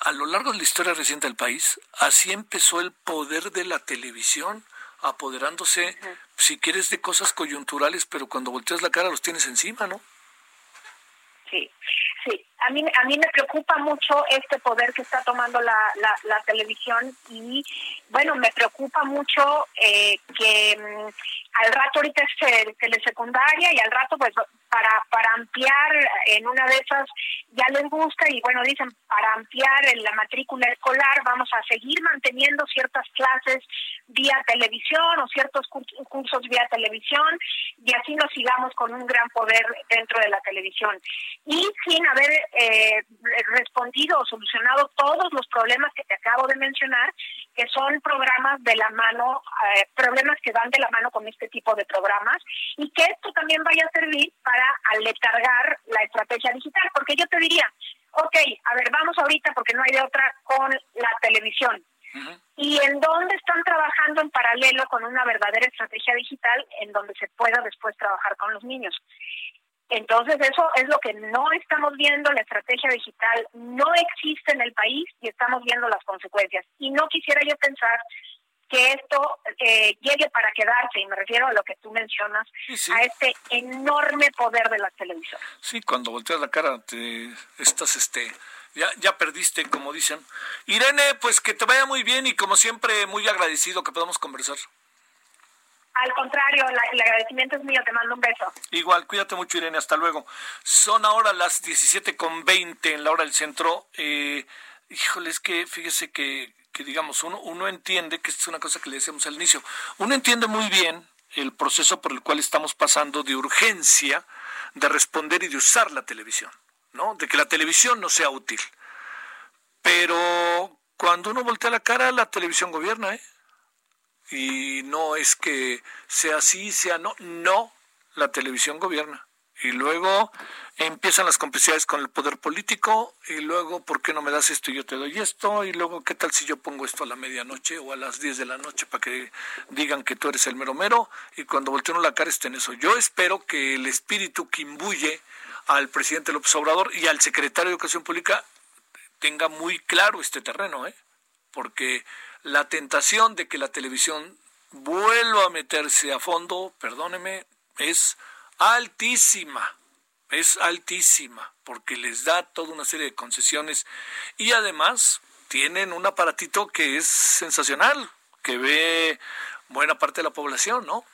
a lo largo de la historia reciente del país, así empezó el poder de la televisión apoderándose, si quieres, de cosas coyunturales, pero cuando volteas la cara los tienes encima, ¿no? Sí, sí. A mí, a mí me preocupa mucho este poder que está tomando la, la, televisión y, bueno, me preocupa mucho eh, que mm, al rato ahorita es telesecundaria y al rato pues para, para ampliar en una de esas ya les gusta y bueno dicen para ampliar en la matrícula escolar vamos a seguir manteniendo ciertas clases vía televisión o ciertos cursos vía televisión y así nos sigamos con un gran poder dentro de la televisión. Y sin haber eh, respondido o solucionado todos los problemas que te acabo de mencionar que son programas de la mano eh, problemas que van de la mano con este tipo de programas y que esto también vaya a servir para aletargar la estrategia digital, porque yo te diría, ok, a ver, vamos ahorita porque no hay de otra con la televisión. ¿Y en dónde están trabajando en paralelo con una verdadera estrategia digital en donde se pueda después trabajar con los niños? Entonces eso es lo que no estamos viendo, la estrategia digital no existe en el país y estamos viendo las consecuencias. Y no quisiera yo pensar que esto eh, llegue para quedarse, y me refiero a lo que tú mencionas, a este enorme poder de la televisión. Sí, cuando volteas la cara, te estás, este, ya, ya perdiste, como dicen. Irene, pues que te vaya muy bien y como siempre, muy agradecido que podamos conversar. Al contrario, el agradecimiento es mío, te mando un beso. Igual, cuídate mucho, Irene, hasta luego. Son ahora las 17.20 en la hora del centro. Eh, híjole, es que fíjese que que digamos, uno, uno entiende, que es una cosa que le decíamos al inicio, uno entiende muy bien el proceso por el cual estamos pasando de urgencia de responder y de usar la televisión, ¿no? De que la televisión no sea útil. Pero cuando uno voltea la cara, la televisión gobierna, ¿eh? Y no es que sea así, sea no, no, la televisión gobierna. Y luego empiezan las complicidades con el poder político y luego, ¿por qué no me das esto y yo te doy esto? Y luego, ¿qué tal si yo pongo esto a la medianoche o a las 10 de la noche para que digan que tú eres el mero mero? Y cuando volteo la cara esté en eso. Yo espero que el espíritu que imbuye al presidente López Obrador y al secretario de Educación Pública tenga muy claro este terreno, ¿eh? Porque la tentación de que la televisión vuelva a meterse a fondo, perdóneme, es altísima es altísima porque les da toda una serie de concesiones y además tienen un aparatito que es sensacional, que ve buena parte de la población, ¿no?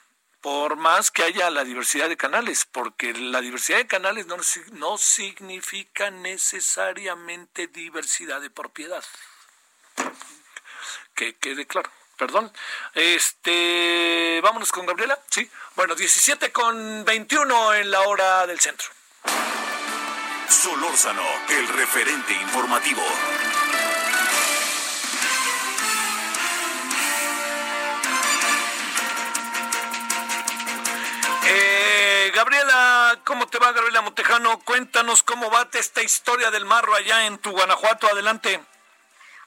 Por más que haya la diversidad de canales, porque la diversidad de canales no, no significa necesariamente diversidad de propiedad. Que quede claro. Perdón. Este, vámonos con Gabriela. Sí. Bueno, 17 con 21 en la hora del centro. Solórzano, el referente informativo. Eh, Gabriela, ¿cómo te va Gabriela Montejano? Cuéntanos cómo va esta historia del marro allá en tu Guanajuato. Adelante.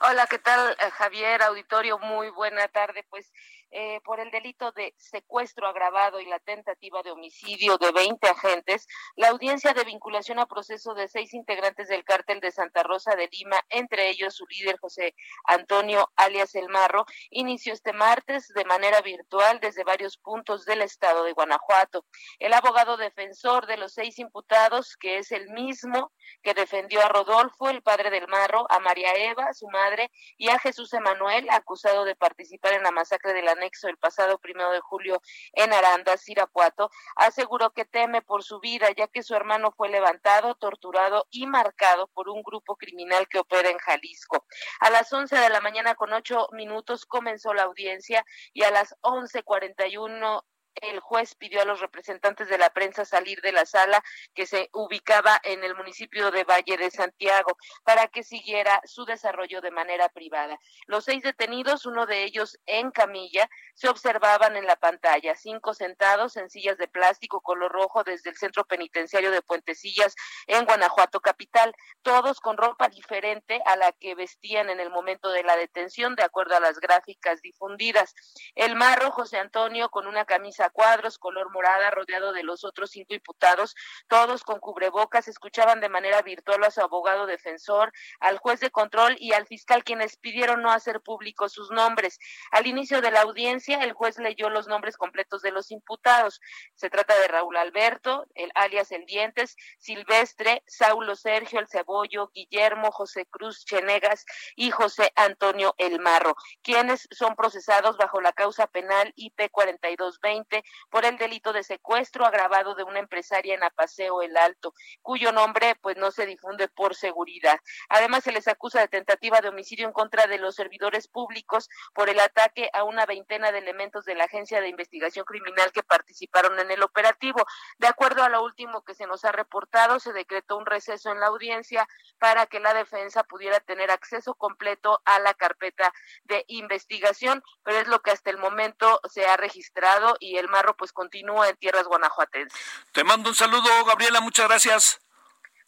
Hola, ¿qué tal eh, Javier? Auditorio, muy buena tarde. Pues eh, por el delito de secuestro agravado y la tentativa de homicidio de 20 agentes, la audiencia de vinculación a proceso de seis integrantes del cártel de Santa Rosa de Lima, entre ellos su líder José Antonio alias El Marro, inició este martes de manera virtual desde varios puntos del estado de Guanajuato. El abogado defensor de los seis imputados, que es el mismo que defendió a Rodolfo, el padre del Marro, a María Eva, su madre, y a Jesús Emanuel, acusado de participar en la masacre de la anexo el pasado primero de julio en Aranda, Irapuato, aseguró que teme por su vida ya que su hermano fue levantado, torturado y marcado por un grupo criminal que opera en Jalisco. A las 11 de la mañana con ocho minutos comenzó la audiencia y a las 11.41 el juez pidió a los representantes de la prensa salir de la sala que se ubicaba en el municipio de Valle de Santiago para que siguiera su desarrollo de manera privada. Los seis detenidos, uno de ellos en camilla, se observaban en la pantalla, cinco sentados en sillas de plástico color rojo desde el centro penitenciario de Puentecillas en Guanajuato capital, todos con ropa diferente a la que vestían en el momento de la detención, de acuerdo a las gráficas difundidas. El marro José Antonio con una camisa cuadros, color morada, rodeado de los otros cinco imputados, todos con cubrebocas, escuchaban de manera virtual a su abogado defensor, al juez de control y al fiscal quienes pidieron no hacer públicos sus nombres. Al inicio de la audiencia, el juez leyó los nombres completos de los imputados. Se trata de Raúl Alberto, el alias El Dientes, Silvestre, Saulo Sergio El Cebollo, Guillermo José Cruz Chenegas y José Antonio El Marro, quienes son procesados bajo la causa penal IP 4220 por el delito de secuestro agravado de una empresaria en Apaseo El Alto, cuyo nombre pues no se difunde por seguridad. Además se les acusa de tentativa de homicidio en contra de los servidores públicos por el ataque a una veintena de elementos de la Agencia de Investigación Criminal que participaron en el operativo. De acuerdo a lo último que se nos ha reportado, se decretó un receso en la audiencia para que la defensa pudiera tener acceso completo a la carpeta de investigación, pero es lo que hasta el momento se ha registrado y el marro pues continúa en tierras guanajuatenses. Te mando un saludo, Gabriela, muchas gracias.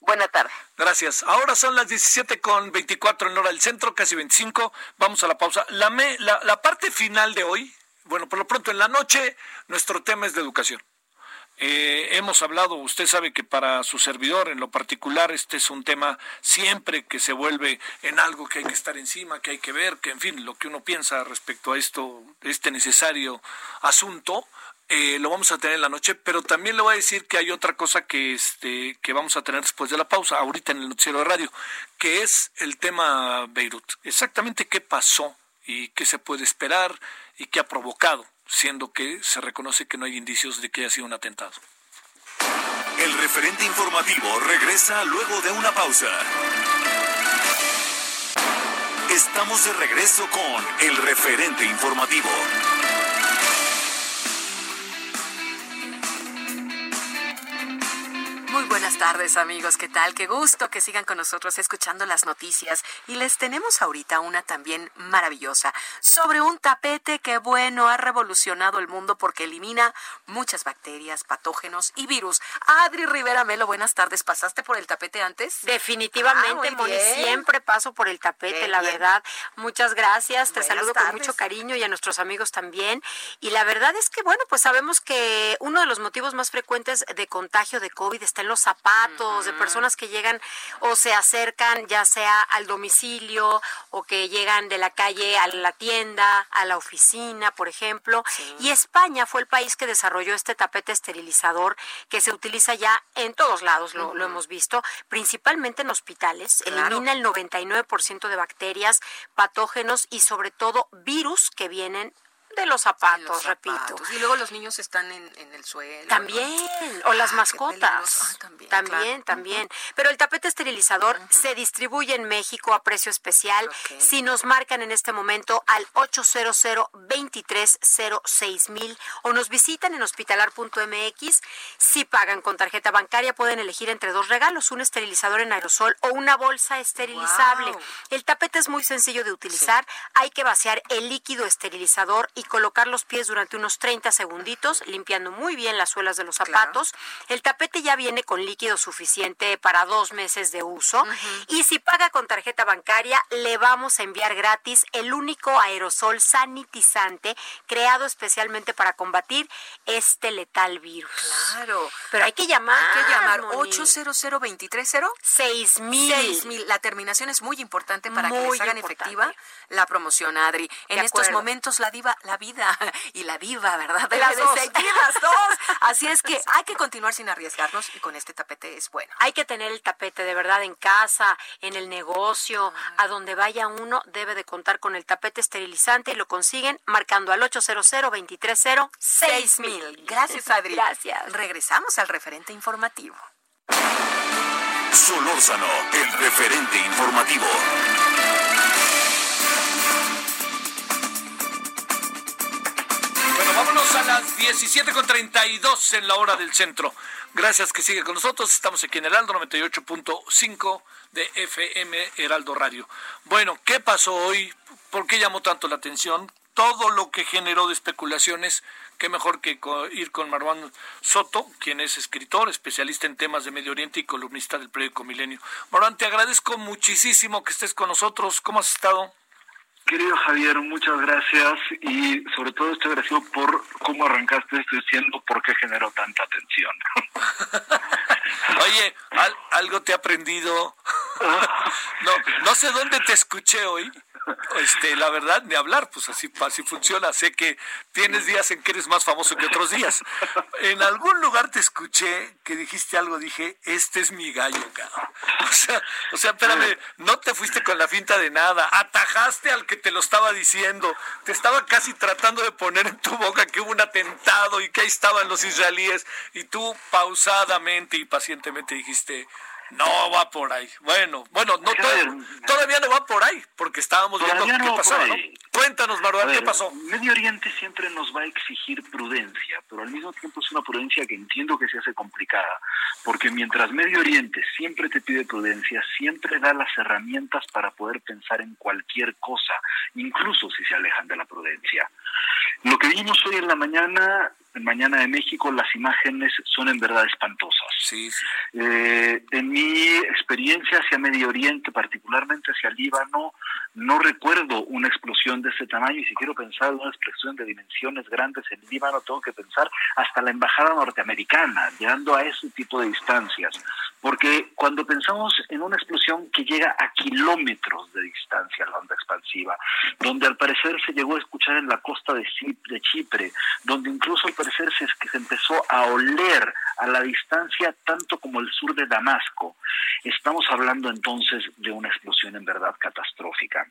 Buena tarde. Gracias. Ahora son las 17 con 24 en hora del centro, casi 25. Vamos a la pausa. La, la, la parte final de hoy, bueno, por lo pronto en la noche, nuestro tema es de educación. Eh, hemos hablado, usted sabe que para su servidor en lo particular este es un tema siempre que se vuelve en algo que hay que estar encima, que hay que ver, que en fin, lo que uno piensa respecto a esto, este necesario asunto, eh, lo vamos a tener en la noche, pero también le voy a decir que hay otra cosa que, este, que vamos a tener después de la pausa, ahorita en el noticiero de radio, que es el tema Beirut. Exactamente qué pasó y qué se puede esperar y qué ha provocado, siendo que se reconoce que no hay indicios de que haya sido un atentado. El referente informativo regresa luego de una pausa. Estamos de regreso con el referente informativo. Tardes amigos, ¿qué tal? Qué gusto que sigan con nosotros escuchando las noticias y les tenemos ahorita una también maravillosa sobre un tapete que bueno ha revolucionado el mundo porque elimina muchas bacterias, patógenos y virus. Adri Rivera Melo, buenas tardes, ¿pasaste por el tapete antes? Definitivamente, ah, Moni, siempre paso por el tapete, la verdad. Muchas gracias, te saludo con mucho cariño y a nuestros amigos también. Y la verdad es que bueno, pues sabemos que uno de los motivos más frecuentes de contagio de COVID está en los zapatos, de personas que llegan o se acercan ya sea al domicilio o que llegan de la calle a la tienda, a la oficina, por ejemplo. Y España fue el país que desarrolló este tapete esterilizador que se utiliza ya en todos lados, lo, hemos visto, principalmente en hospitales. Elimina el 99% de bacterias, patógenos y sobre todo virus que vienen de los zapatos, repito. Y luego los niños están en, el suelo. También, o las ah, mascotas. Ah, también, también. también. Pero el tapete esterilizador se distribuye en México a precio especial. Si nos marcan en este momento al 800 2306 mil o nos visitan en hospitalar.mx, si pagan con tarjeta bancaria pueden elegir entre dos regalos, un esterilizador en aerosol o una bolsa esterilizable. El tapete es muy sencillo de utilizar. Hay que vaciar el líquido esterilizador y colocar los pies durante unos 30 segunditos, limpiando muy bien las suelas de los zapatos. El tapete ya viene con líquido suficiente para dos meses de uso. Y si paga con tarjeta bancaria, le vamos a enviar gratis el único aerosol sanitizante creado especialmente para combatir este letal virus. Claro. Pero hay que llamar. Hay que llamar 800 230 6000. La terminación es muy importante para que les hagan efectiva la promoción, Adri. En estos momentos la diva la vida y la diva, ¿verdad? las dos. las dos. Así es que hay que continuar sin arriesgarnos y con este tapete es bueno. Hay que tener el tapete de verdad en casa, en el negocio, a donde vaya uno debe de contar con el tapete esterilizante y lo consiguen marcando al 800 230 6000. Gracias, Adri. Gracias. Regresamos al referente informativo. Solórzano, el referente informativo. Vámonos a las 17.32 en la hora del centro. Gracias que sigue con nosotros. Estamos aquí en Heraldo 98.5 de FM Heraldo Radio. Bueno, ¿qué pasó hoy? ¿Por qué llamó tanto la atención? Todo lo que generó de especulaciones, qué mejor que ir con Marwan Soto, quien es escritor, especialista en temas de Medio Oriente y columnista del periódico Milenio. Marwan, te agradezco muchísimo que estés con nosotros. ¿Cómo has estado? Querido Javier, muchas gracias y sobre todo estoy agradecido por cómo arrancaste esto diciendo por qué generó tanta atención. Oye, algo te he aprendido. No, no sé dónde te escuché hoy, este, la verdad, ni hablar, pues así, así funciona. Sé que tienes días en que eres más famoso que otros días. En algún lugar te escuché que dijiste algo, dije, este es mi gallo, cabrón. O sea, o sea, espérame, no te fuiste con la finta de nada, atajaste al que te lo estaba diciendo, te estaba casi tratando de poner en tu boca que hubo un atentado y que ahí estaban los israelíes, y tú pausadamente y pacientemente dijiste, no va por ahí. Bueno, bueno, no todavía, no va por ahí, porque estábamos viendo qué pasaba, ¿no? Cuéntanos, Maruán, ¿qué pasó? Medio Oriente siempre nos va a exigir prudencia, pero al mismo tiempo es una prudencia que entiendo que se hace complicada, porque mientras Medio Oriente siempre te pide prudencia, siempre da las herramientas para poder pensar en cualquier cosa, incluso si se alejan de la prudencia. Lo que vimos hoy en la mañana en Mañana de México, las imágenes son en verdad espantosas. Sí, eh, en mi experiencia hacia Medio Oriente, particularmente hacia Líbano, no recuerdo una explosión de ese tamaño y si quiero pensar en una explosión de dimensiones grandes en Líbano, tengo que pensar hasta la embajada norteamericana, llegando a ese tipo de distancias. Porque cuando pensamos en una explosión que llega a kilómetros de distancia, la onda expansiva, donde al parecer se llegó a escuchar en la costa de Chipre, donde incluso al se, que se empezó a oler a la distancia tanto como el sur de Damasco, estamos hablando entonces de una explosión en verdad catastrófica.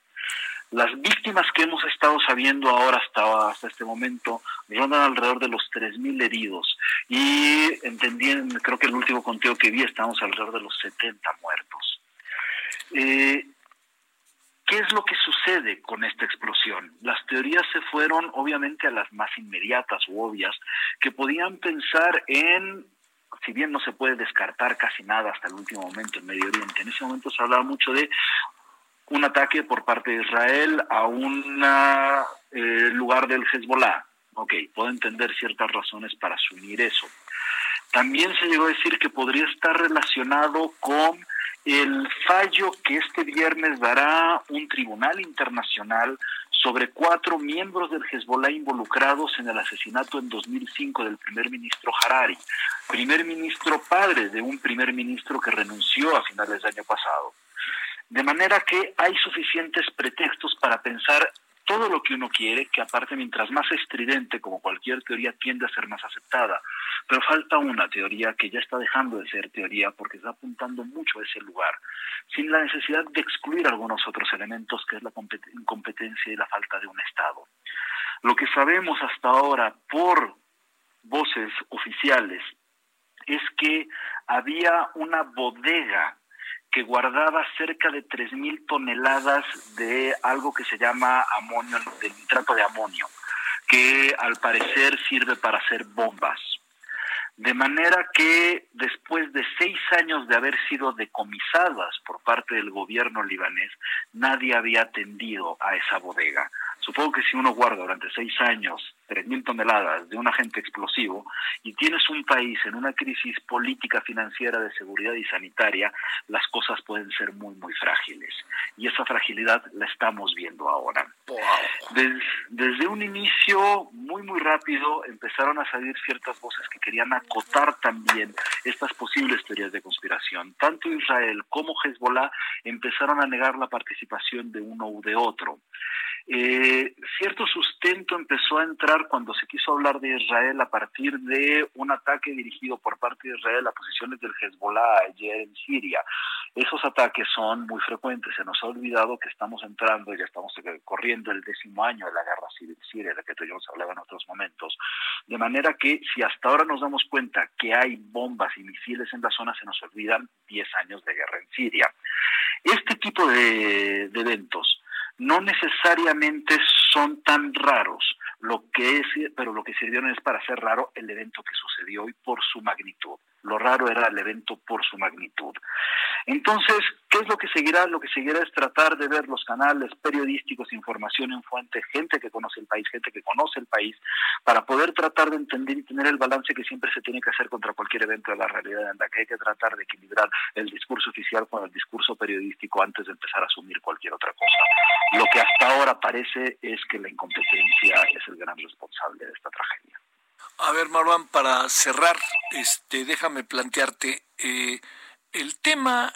Las víctimas que hemos estado sabiendo ahora hasta, hasta este momento rondan alrededor de los 3.000 heridos y entendí, creo que el último conteo que vi estamos alrededor de los 70 muertos. Eh, ¿Qué es lo que sucede con esta explosión? Las teorías se fueron obviamente a las más inmediatas u obvias, que podían pensar en si bien no se puede descartar casi nada hasta el último momento en Medio Oriente, en ese momento se hablaba mucho de un ataque por parte de Israel a un eh, lugar del Hezbollah. Ok, puedo entender ciertas razones para asumir eso. También se llegó a decir que podría estar relacionado con el fallo que este viernes dará un tribunal internacional sobre cuatro miembros del Hezbollah involucrados en el asesinato en 2005 del primer ministro Harari, primer ministro padre de un primer ministro que renunció a finales del año pasado. De manera que hay suficientes pretextos para pensar todo lo que uno quiere, que aparte mientras más estridente, como cualquier teoría, tiende a ser más aceptada. Pero falta una teoría que ya está dejando de ser teoría porque está apuntando mucho a ese lugar, sin la necesidad de excluir algunos otros elementos, que es la incompetencia y la falta de un Estado. Lo que sabemos hasta ahora por voces oficiales es que había una bodega que guardaba cerca de 3.000 toneladas de algo que se llama amonio, de nitrato de amonio, que al parecer sirve para hacer bombas. De manera que después de seis años de haber sido decomisadas por parte del gobierno libanés, nadie había atendido a esa bodega. Supongo que si uno guarda durante seis años 3.000 toneladas de un agente explosivo y tienes un país en una crisis política, financiera, de seguridad y sanitaria, las cosas pueden ser muy, muy frágiles. Y esa fragilidad la estamos viendo ahora. desde un inicio muy, muy rápido empezaron a salir ciertas voces que querían acotar también estas posibles teorías de conspiración. Tanto Israel como Hezbollah empezaron a negar la participación de uno u de otro. Eh, cierto sustento empezó a entrar cuando se quiso hablar de Israel a partir de un ataque dirigido por parte de Israel a posiciones del Hezbollah ayer en Siria. Esos ataques son muy frecuentes. Se nos ha olvidado que estamos entrando, ya estamos corriendo el décimo año de la guerra civil siria, de la que tú y yo hemos hablado en otros momentos. De manera que si hasta ahora nos damos cuenta que hay bombas y misiles en la zona, se nos olvidan 10 años de guerra en Siria. Este tipo de eventos no necesariamente son tan raros, lo que es, pero lo que sirvieron es para hacer raro el evento que sucedió hoy por su magnitud. Lo raro era el evento por su magnitud. Entonces, ¿qué es lo que seguirá? Lo que seguirá es tratar de ver los canales periodísticos, información en fuente, gente que conoce el país, gente que conoce el país, para poder tratar de entender y tener el balance que siempre se tiene que hacer contra cualquier evento de la realidad, en la que hay que tratar de equilibrar el discurso oficial con el discurso periodístico antes de empezar a asumir cualquier otra cosa. Lo que hasta ahora parece es que la incompetencia es el gran responsable de esta tragedia. A ver, Marwan, para cerrar, este, déjame plantearte eh, el tema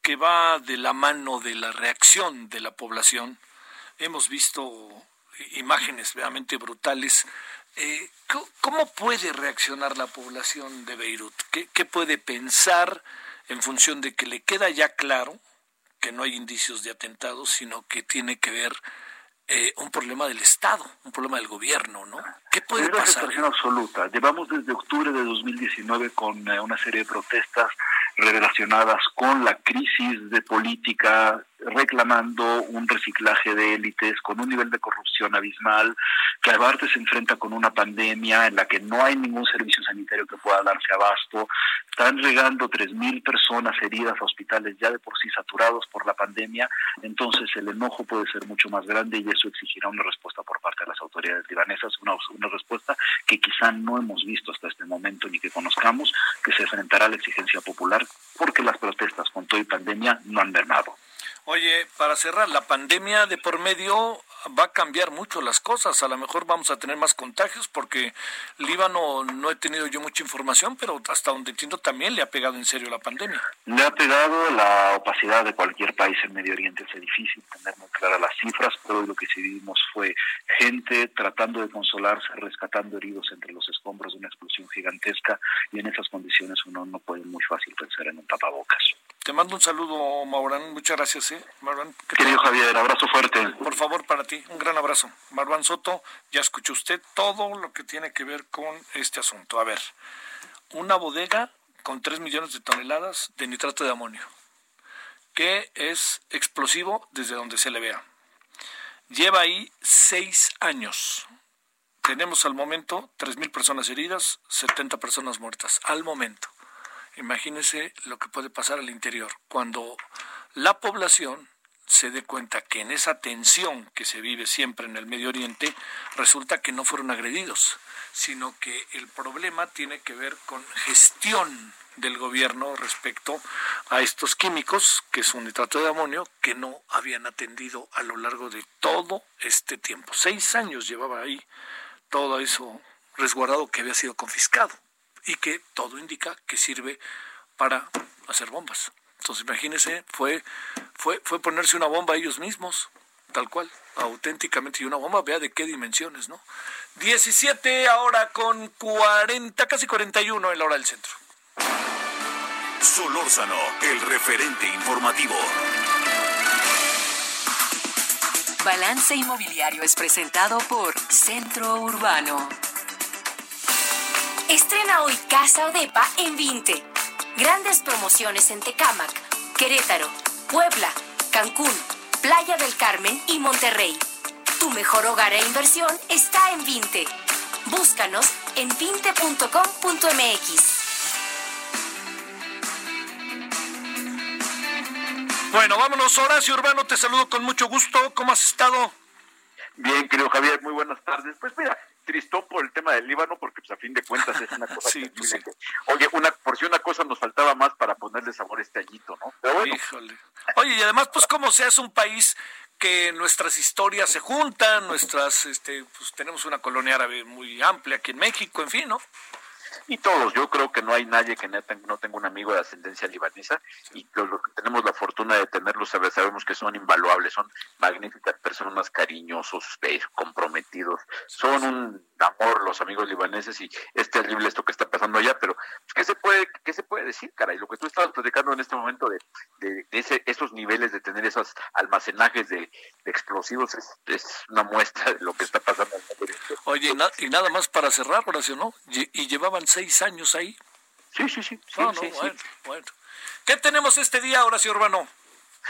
que va de la mano de la reacción de la población. Hemos visto imágenes realmente brutales. Eh, ¿Cómo puede reaccionar la población de Beirut? ¿Qué, ¿Qué puede pensar en función de que le queda ya claro que no hay indicios de atentados, sino que tiene que ver eh, un problema del Estado, un problema del gobierno, ¿no? ¿Qué puede Primero, pasar? situación absoluta. Llevamos desde octubre de 2019 con eh, una serie de protestas relacionadas con la crisis de política, reclamando un reciclaje de élites con un nivel de corrupción abismal, que aparte se enfrenta con una pandemia en la que no hay ningún servicio sanitario que pueda darse abasto, están llegando 3.000 personas heridas a hospitales ya de por sí saturados por la pandemia, entonces el enojo puede ser mucho más grande y eso exigirá una respuesta por parte de las autoridades libanesas, una, una respuesta que quizá no hemos visto hasta este momento ni que conozcamos, que se enfrentará a la exigencia popular porque las protestas con todo y pandemia no han mermado. Oye, para cerrar, la pandemia de por medio va a cambiar mucho las cosas. A lo mejor vamos a tener más contagios porque Líbano no he tenido yo mucha información, pero hasta donde entiendo también le ha pegado en serio la pandemia. Le ha pegado la opacidad de cualquier país en Medio Oriente. Es difícil tener muy claras las cifras, pero lo que sí vimos fue gente tratando de consolarse, rescatando heridos entre los escombros de una explosión gigantesca y en esas condiciones uno no puede muy fácil pensar en un tapabocas. Te mando un saludo, Maurán. Muchas gracias, ¿eh? Marwan, Querido Javier, abrazo fuerte. Por favor, para ti, un gran abrazo. Marwan Soto, ya escuchó usted todo lo que tiene que ver con este asunto. A ver, una bodega con 3 millones de toneladas de nitrato de amonio, que es explosivo desde donde se le vea. Lleva ahí seis años. Tenemos al momento 3.000 personas heridas, 70 personas muertas. Al momento. Imagínese lo que puede pasar al interior cuando la población se dé cuenta que en esa tensión que se vive siempre en el Medio Oriente resulta que no fueron agredidos, sino que el problema tiene que ver con gestión del gobierno respecto a estos químicos, que es un nitrato de amonio, que no habían atendido a lo largo de todo este tiempo. Seis años llevaba ahí todo eso resguardado que había sido confiscado y que todo indica que sirve para hacer bombas. Entonces, imagínense, fue, fue, fue ponerse una bomba a ellos mismos, tal cual, auténticamente, y una bomba, vea de qué dimensiones, ¿no? 17 ahora con 40, casi 41 en la hora del centro. Solórzano, el referente informativo. Balance Inmobiliario es presentado por Centro Urbano. Estrena hoy Casa Odepa en 20. Grandes promociones en Tecámac, Querétaro, Puebla, Cancún, Playa del Carmen y Monterrey. Tu mejor hogar e inversión está en 20. Búscanos en 20.com.mx. Bueno, vámonos, Horacio Urbano, te saludo con mucho gusto. ¿Cómo has estado? Bien, querido Javier, muy buenas tardes. Pues mira, tristón por el tema del Líbano, porque pues a fin de cuentas es una cosa sí, pues sí. Oye, una, por si una cosa nos faltaba más para ponerle sabor a este añito, ¿no? Pero bueno. Híjole. Oye, y además, pues como sea, es un país que nuestras historias se juntan, nuestras, este, pues tenemos una colonia árabe muy amplia aquí en México, en fin, ¿no? Y todos. Yo creo que no hay nadie que no tenga un amigo de ascendencia libanesa y los que tenemos la fortuna de tenerlos sabemos que son invaluables, son magníficas personas, cariñosos, eh, comprometidos, son un amor los amigos libaneses y es terrible esto que está pasando allá, pero pues, ¿qué se puede qué se puede decir, caray? Lo que tú estabas platicando en este momento de, de, de ese, esos niveles de tener esos almacenajes de, de explosivos es, es, una muestra de lo que está pasando en el Oye, y, na y nada más para cerrar, Horacio, ¿no? Y, y llevaban seis años ahí. Sí, sí, sí. sí, no, no, sí, bueno, sí. bueno. ¿Qué tenemos este día, Horacio Urbano?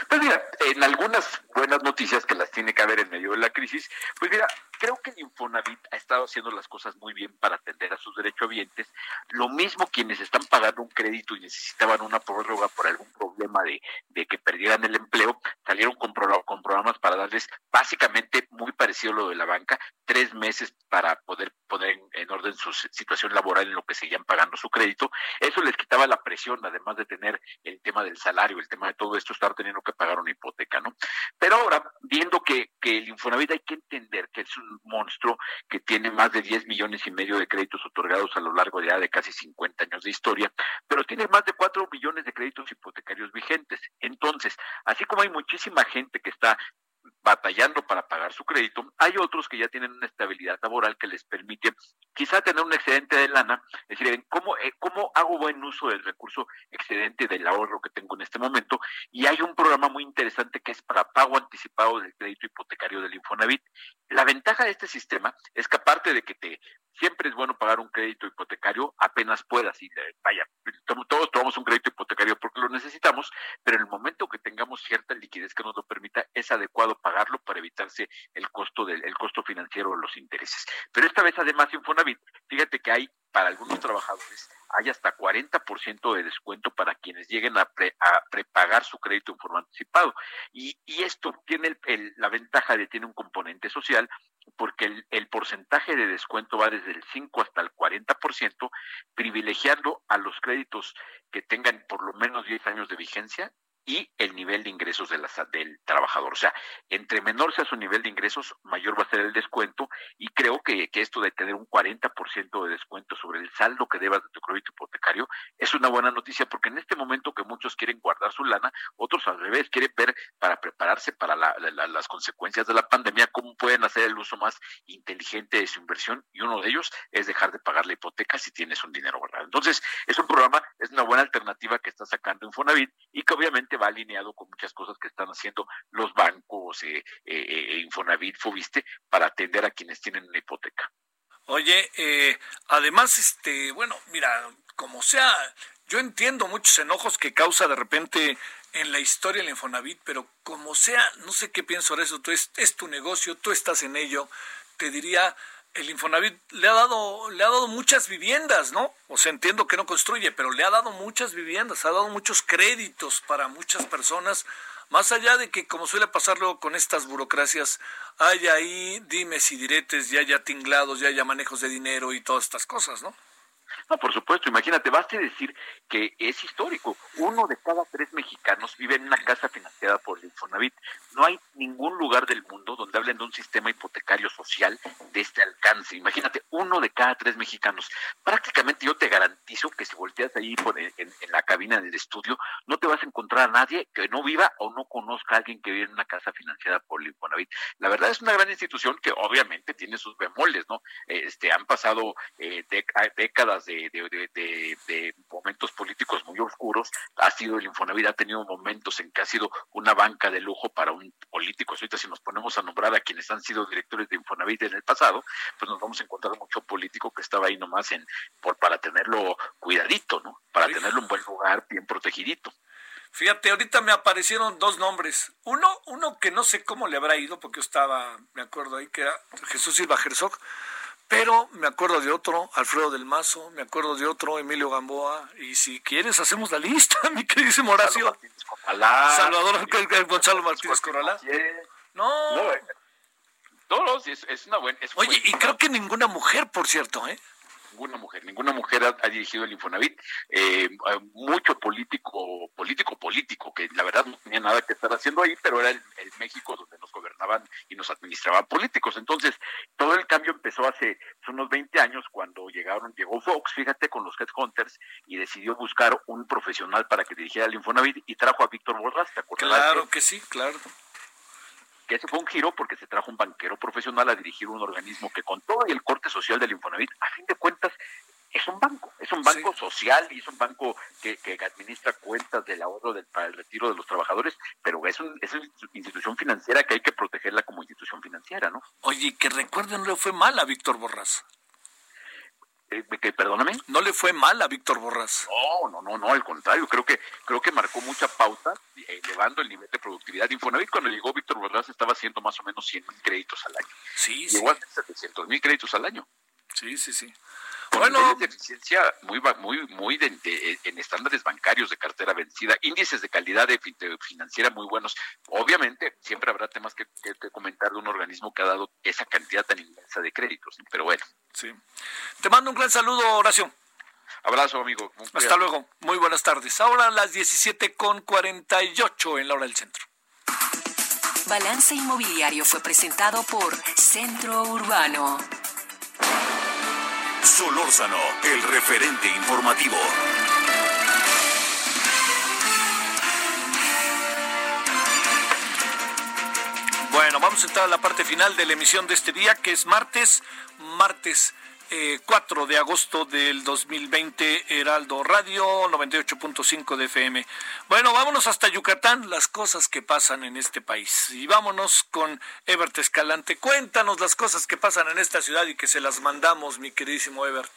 Pues mira, en algunas buenas noticias que las tiene que haber en medio de la crisis, pues mira, creo que Infonavit ha estado haciendo las cosas muy bien para atender a sus derechohabientes. Lo mismo quienes están pagando un crédito y necesitaban una prórroga por algún problema de, de que perdieran el empleo, salieron con, con programas para darles básicamente muy parecido a lo de la banca, tres meses para poder poner en, orden su situación laboral en lo que seguían pagando su crédito. Eso les quitaba la presión, además de tener el tema del salario, el tema de todo esto, estar teniendo que pagar una hipoteca, ¿no? Pero ahora, viendo que, el Infonavit hay que entender que es un monstruo que tiene más de 10 millones y medio de créditos otorgados a lo largo de de casi 50 años de historia, pero tiene más de 4 millones de créditos hipotecarios vigentes. Entonces, así como hay muchísima gente que está batallando para pagar su crédito, hay otros que ya tienen una estabilidad laboral que les permite quizá tener un excedente de lana, es decir, ¿cómo, eh, ¿cómo hago buen uso del recurso excedente del ahorro que tengo en este momento? Y hay un programa muy interesante que es para pago anticipado del crédito hipotecario del Infonavit. La ventaja de este sistema es que aparte de que te siempre es bueno pagar un crédito hipotecario apenas puedas y vaya, todos tomamos un crédito hipotecario porque lo necesitamos, pero en el momento que tengamos cierta liquidez que nos lo permita, es adecuado pagarlo para evitarse el costo del el costo financiero de los intereses. Pero esta vez además Infonavit, fíjate que hay para algunos trabajadores hay hasta 40% de descuento para quienes lleguen a, prepagar su crédito en forma anticipado. Y, esto tiene la ventaja de tiene un componente social porque el, el, porcentaje de descuento va desde el 5 hasta el 40%, privilegiando a los créditos que tengan por lo menos 10 años de vigencia y el nivel de ingresos de la, del trabajador. O sea, entre menor sea su nivel de ingresos, mayor va a ser el descuento y creo que, que esto de tener un 40% de descuento sobre el saldo que debas de tu crédito hipotecario es una buena noticia porque en este momento que muchos quieren guardar su lana, otros al revés quieren ver para prepararse para las consecuencias de la pandemia, cómo pueden hacer el uso más inteligente de su inversión y uno de ellos es dejar de pagar la hipoteca si tienes un dinero guardado. Entonces, es un programa, es una buena alternativa que está sacando Infonavit y que obviamente va alineado con muchas cosas que están haciendo los bancos, eh, eh, eh, Infonavit, Fobiste, para atender a quienes tienen una hipoteca. Oye, eh, además, este, bueno, mira, como sea, yo entiendo muchos enojos que causa de repente en la historia el Infonavit, pero como sea, no sé qué pienso sobre eso, tú es tu negocio, tú estás en ello, te diría, el Infonavit le ha dado le ha dado muchas viviendas, ¿no? O sea, entiendo que no construye, pero le ha dado muchas viviendas, ha dado muchos créditos para muchas personas, más allá de que como suele pasarlo con estas burocracias, hay ahí dimes y diretes, ya haya tinglados, ya haya manejos de dinero y todas estas cosas, ¿no? No, por supuesto, imagínate, basta decir que es histórico. Uno de cada tres mexicanos vive en una casa financiada por el. No hay ningún lugar del mundo donde hablen de un sistema hipotecario social de este alcance. Imagínate, uno de cada tres mexicanos. Prácticamente yo te garantizo que si volteas ahí por en, la cabina del estudio, no te vas a encontrar a nadie que no viva o no conozca a alguien que vive en una casa financiada por el Infonavit. La verdad es una gran institución que obviamente tiene sus bemoles, ¿no? Este, han pasado eh, décadas de de, momentos políticos muy oscuros, ha sido el Infonavit, ha tenido momentos en que ha sido una banca de lujo para un político. Ahorita si nos ponemos a nombrar a quienes han sido directores de Infonavit en el pasado, pues nos vamos a encontrar mucho político que estaba ahí nomás en por para tenerlo cuidadito, ¿no? Para tenerlo en buen lugar, bien protegidito. Fíjate, ahorita me aparecieron dos nombres. Uno, uno que no sé cómo le habrá ido, porque yo estaba, me acuerdo ahí, que era Jesús Silva Herzog, pero me acuerdo de otro, Alfredo del Mazo, me acuerdo de otro, Emilio Gamboa, y si quieres hacemos la lista, mi queridísimo Horacio. Salvador Gonzalo Martínez Corralá. No. no todos, es, es una buena... Oye, y creo que ninguna mujer, por cierto, ¿eh? Ninguna mujer, ninguna mujer ha, dirigido el Infonavit, eh, mucho político, político, político, que la verdad no tenía nada que estar haciendo ahí, pero era el, México donde nos gobernaban y nos administraban políticos. Entonces, todo el cambio empezó hace unos 20 años cuando llegaron, llegó Fox, fíjate, con los Headhunters y decidió buscar un profesional para que dirigiera el Infonavit y trajo a Víctor Borras, ¿te acuerdas? Claro que sí, claro que ese fue un giro porque se trajo un banquero profesional a dirigir un organismo que con todo y el corte social del Infonavit, a fin de cuentas, es un banco, es un banco social y es un banco que, administra cuentas del ahorro del, para el retiro de los trabajadores, pero es, un, es una institución financiera que hay que protegerla como institución financiera, ¿no? Oye, que recuerden, no fue mal a Víctor Borras Eh, que, perdóname. No le fue mal a Víctor Borras. No, no, no, no, al contrario, creo que creo que marcó mucha pauta, eh, elevando el nivel de productividad. Infonavit cuando llegó Víctor Borras estaba haciendo más o menos 100 mil créditos al año. Sí, Llegó a 700 mil créditos al año. Sí, sí, sí. Bueno, de eficiencia muy muy muy de, en estándares bancarios de cartera vencida, índices de calidad de, financiera muy buenos. Obviamente siempre habrá temas que, comentar de un organismo que ha dado esa cantidad tan inmensa de créditos, pero bueno. Sí. Te mando un gran saludo, Horacio. Abrazo, amigo. Hasta luego. Muy buenas tardes. Ahora las 17 con 48 en la hora del centro. Balance Inmobiliario fue presentado por Centro Urbano. Solórzano, el referente informativo. Bueno, vamos a entrar a la parte final de la emisión de este día, que es martes, martes 4 eh, de agosto del 2020, Heraldo Radio 98.5 de FM. Bueno, vámonos hasta Yucatán, las cosas que pasan en este país. Y vámonos con Ebert Escalante. Cuéntanos las cosas que pasan en esta ciudad y que se las mandamos, mi queridísimo Ebert.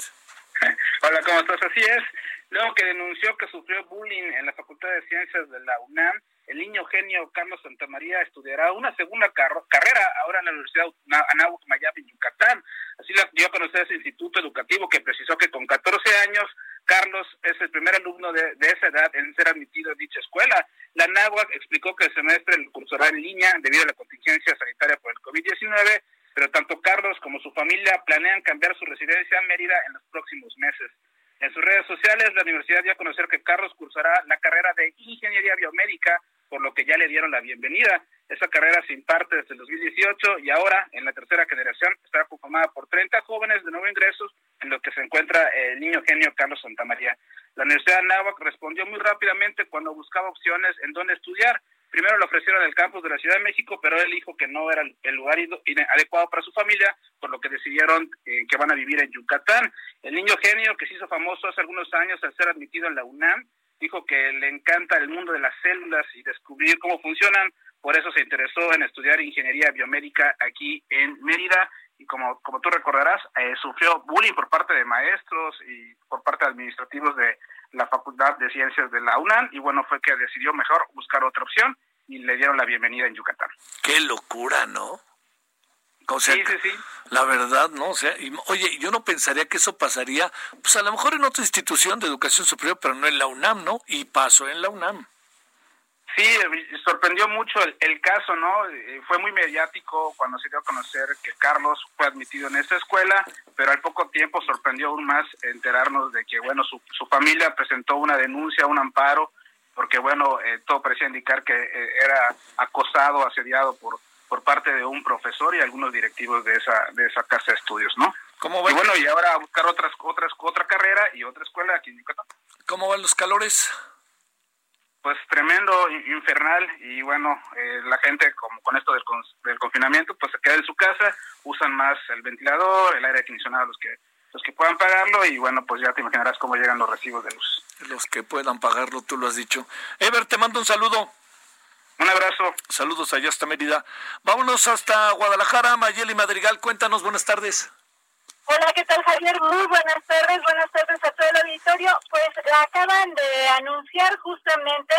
Hola, ¿cómo estás? Así es. Luego que denunció que sufrió bullying en la Facultad de Ciencias de la UNAM, el niño genio Carlos Santamaría estudiará una segunda carrera ahora en la Universidad Anáhuac Mayab Yucatán. Así la dio a conocer ese instituto educativo que precisó que con 14 años Carlos es el primer alumno de, esa edad en ser admitido en dicha escuela. La Anáhuac explicó que el semestre lo cursará en línea debido a la contingencia sanitaria por el COVID-19, pero tanto Carlos como su familia planean cambiar su residencia a Mérida en los próximos meses. En sus redes sociales, la universidad dio a conocer que Carlos cursará la carrera de Ingeniería Biomédica por lo que ya le dieron la bienvenida. Esa carrera se imparte desde el 2018 y ahora, en la tercera generación, estará conformada por 30 jóvenes de nuevo ingresos, en lo que se encuentra el niño genio Carlos Santamaría. La Universidad de Anáhuac respondió muy rápidamente cuando buscaba opciones en dónde estudiar. Primero le ofrecieron el campus de la Ciudad de México, pero él dijo que no era el lugar adecuado para su familia, por lo que decidieron eh, que van a vivir en Yucatán. El niño genio, que se hizo famoso hace algunos años al ser admitido en la UNAM, dijo que le encanta el mundo de las células y descubrir cómo funcionan, por eso se interesó en estudiar ingeniería biomédica aquí en Mérida y como, como tú recordarás, eh, sufrió bullying por parte de maestros y por parte de administrativos de la Facultad de Ciencias de la UNAM y bueno, fue que decidió mejor buscar otra opción y le dieron la bienvenida en Yucatán. Qué locura, ¿no? Sí, sí, sí. La verdad, ¿no? O sea, oye, yo no pensaría que eso pasaría, pues a lo mejor en otra institución de educación superior, pero no en la UNAM, ¿no? Y pasó en la UNAM. Sí, sorprendió mucho el, caso, ¿no? Eh, fue muy mediático cuando se dio a conocer que Carlos fue admitido en esta escuela, pero al poco tiempo sorprendió aún más enterarnos de que, bueno, su, su familia presentó una denuncia, un amparo, porque, bueno, eh, todo parecía indicar que eh, era acosado, asediado por por parte de un profesor y algunos directivos de esa de esa casa de estudios, ¿no? ¿Cómo y bueno, y ahora a buscar otras otras otra carrera y otra escuela aquí en Yucatán. ¿Cómo van los calores? Pues tremendo, infernal y bueno, eh, la gente como con esto del, del confinamiento pues se queda en su casa, usan más el ventilador, el aire acondicionado los que los que puedan pagarlo y bueno, pues ya te imaginarás cómo llegan los recibos de luz. Los que puedan pagarlo, tú lo has dicho. Ever, te mando un saludo. Un abrazo. Saludos allá hasta Mérida. Vámonos hasta Guadalajara. Mayeli Madrigal, cuéntanos, buenas tardes. Hola, ¿qué tal Javier? Muy buenas tardes, buenas tardes a todo el auditorio. Pues acaban de anunciar justamente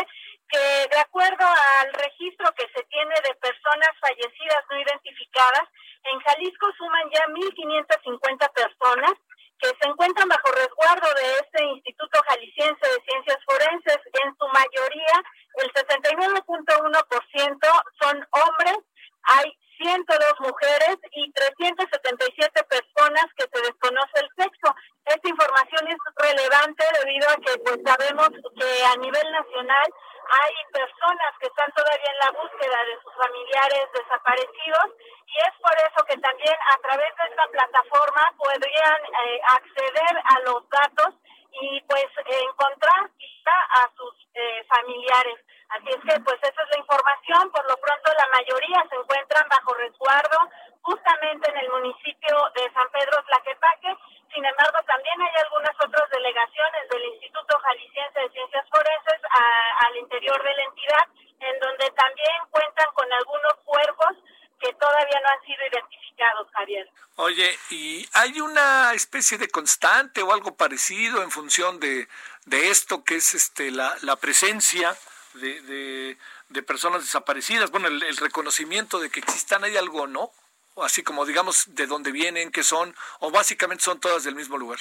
que de acuerdo al registro que se tiene de personas fallecidas no identificadas, en Jalisco suman ya 1.550 personas que se encuentran bajo resguardo de este Instituto Jalisciense de Ciencias Forenses. En su mayoría, el 69.1% son hombres, hay 102 mujeres y 377 personas que se desconoce el sexo. Esta información es relevante debido a que pues sabemos que a nivel nacional hay personas que están todavía en la búsqueda de sus familiares desaparecidos y es por eso que también a través de esta plataforma podrían eh, acceder a los datos y pues encontrar a sus eh, familiares. Así es que pues esa es la información. Por lo pronto la mayoría se encuentran bajo resguardo justamente en el municipio de San Pedro Tlaquepaque. Sin embargo, también hay algunas otras delegaciones del Instituto Jalisciense de Ciencias Forenses al interior de la entidad, en donde también cuentan con algunos cuerpos que todavía no han sido identificados, Javier. Oye, y hay una especie de constante o algo parecido en función de, de esto que es este la, la presencia de, de, personas desaparecidas, bueno, el, reconocimiento de que existan, ¿hay algo no? Así como digamos de dónde vienen, qué son, o básicamente son todas del mismo lugar.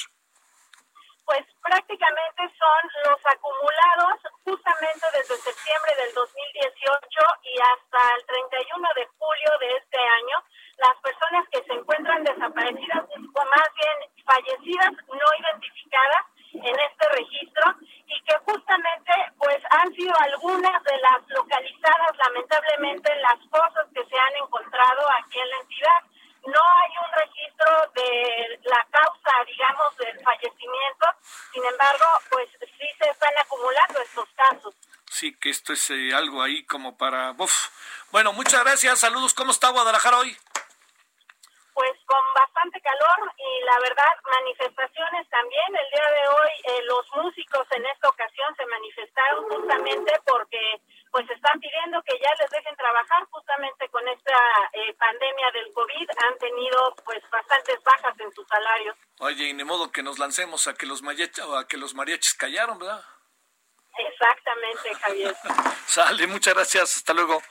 Pues prácticamente son los acumulados justamente desde septiembre del 2018 y hasta el 31 de julio de este año las personas que se encuentran desaparecidas o más bien fallecidas no identificadas en este registro y que justamente pues han sido algunas de las localizadas lamentablemente en las cosas que se han encontrado aquí en la entidad. No hay un registro de la causa, digamos, del fallecimiento, sin embargo, pues sí se están acumulando estos casos. Sí, que esto es eh, algo ahí como para... Uf. Bueno, muchas gracias, saludos, ¿cómo está Guadalajara hoy? pues con bastante calor y la verdad manifestaciones también. El día de hoy eh, los músicos en esta ocasión se manifestaron justamente porque pues están pidiendo que ya les dejen trabajar justamente con esta eh, pandemia del COVID. Han tenido pues bastantes bajas en sus salarios. Oye, y ni modo que nos lancemos a que los, a que los mariachis callaron, ¿verdad? Javier. Sale, muchas gracias. Hasta luego.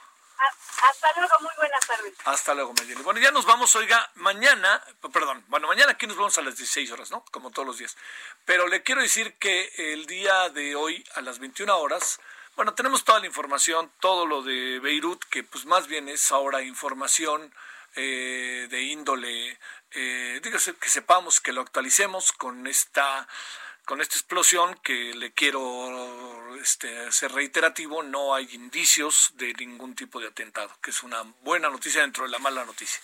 Hasta luego, muy buenas tardes. Hasta luego, Mayeli. Bueno, ya nos vamos, oiga, mañana, perdón, bueno, mañana aquí nos vamos a las 16 horas, ¿no? Como todos los días. Pero le quiero decir que el día de hoy, a las 21 horas, bueno, tenemos toda la información, todo lo de Beirut, que pues más bien es ahora información eh, de índole, eh, dígase que sepamos, que lo actualicemos con esta con esta explosión que le quiero este, ser reiterativo, no hay indicios de ningún tipo de atentado, que es una buena noticia dentro de la mala noticia.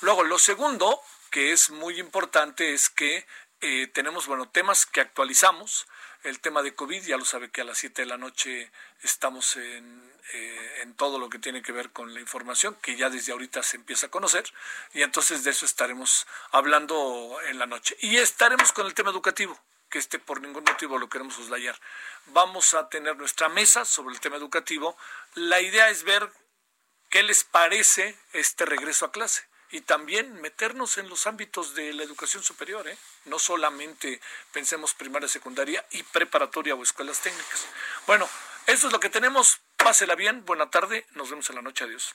Luego, lo segundo, que es muy importante, es que eh, tenemos, bueno, temas que actualizamos. El tema de COVID, ya lo sabe que a las 7 de la noche estamos en, eh, en todo lo que tiene que ver con la información, que ya desde ahorita se empieza a conocer, y entonces de eso estaremos hablando en la noche. Y estaremos con el tema educativo que este por ningún motivo lo queremos soslayar. Vamos a tener nuestra mesa sobre el tema educativo. La idea es ver qué les parece este regreso a clase y también meternos en los ámbitos de la educación superior, ¿eh? no solamente pensemos primaria, secundaria y preparatoria o escuelas técnicas. Bueno, eso es lo que tenemos. Pásela bien, buena tarde, nos vemos en la noche, adiós.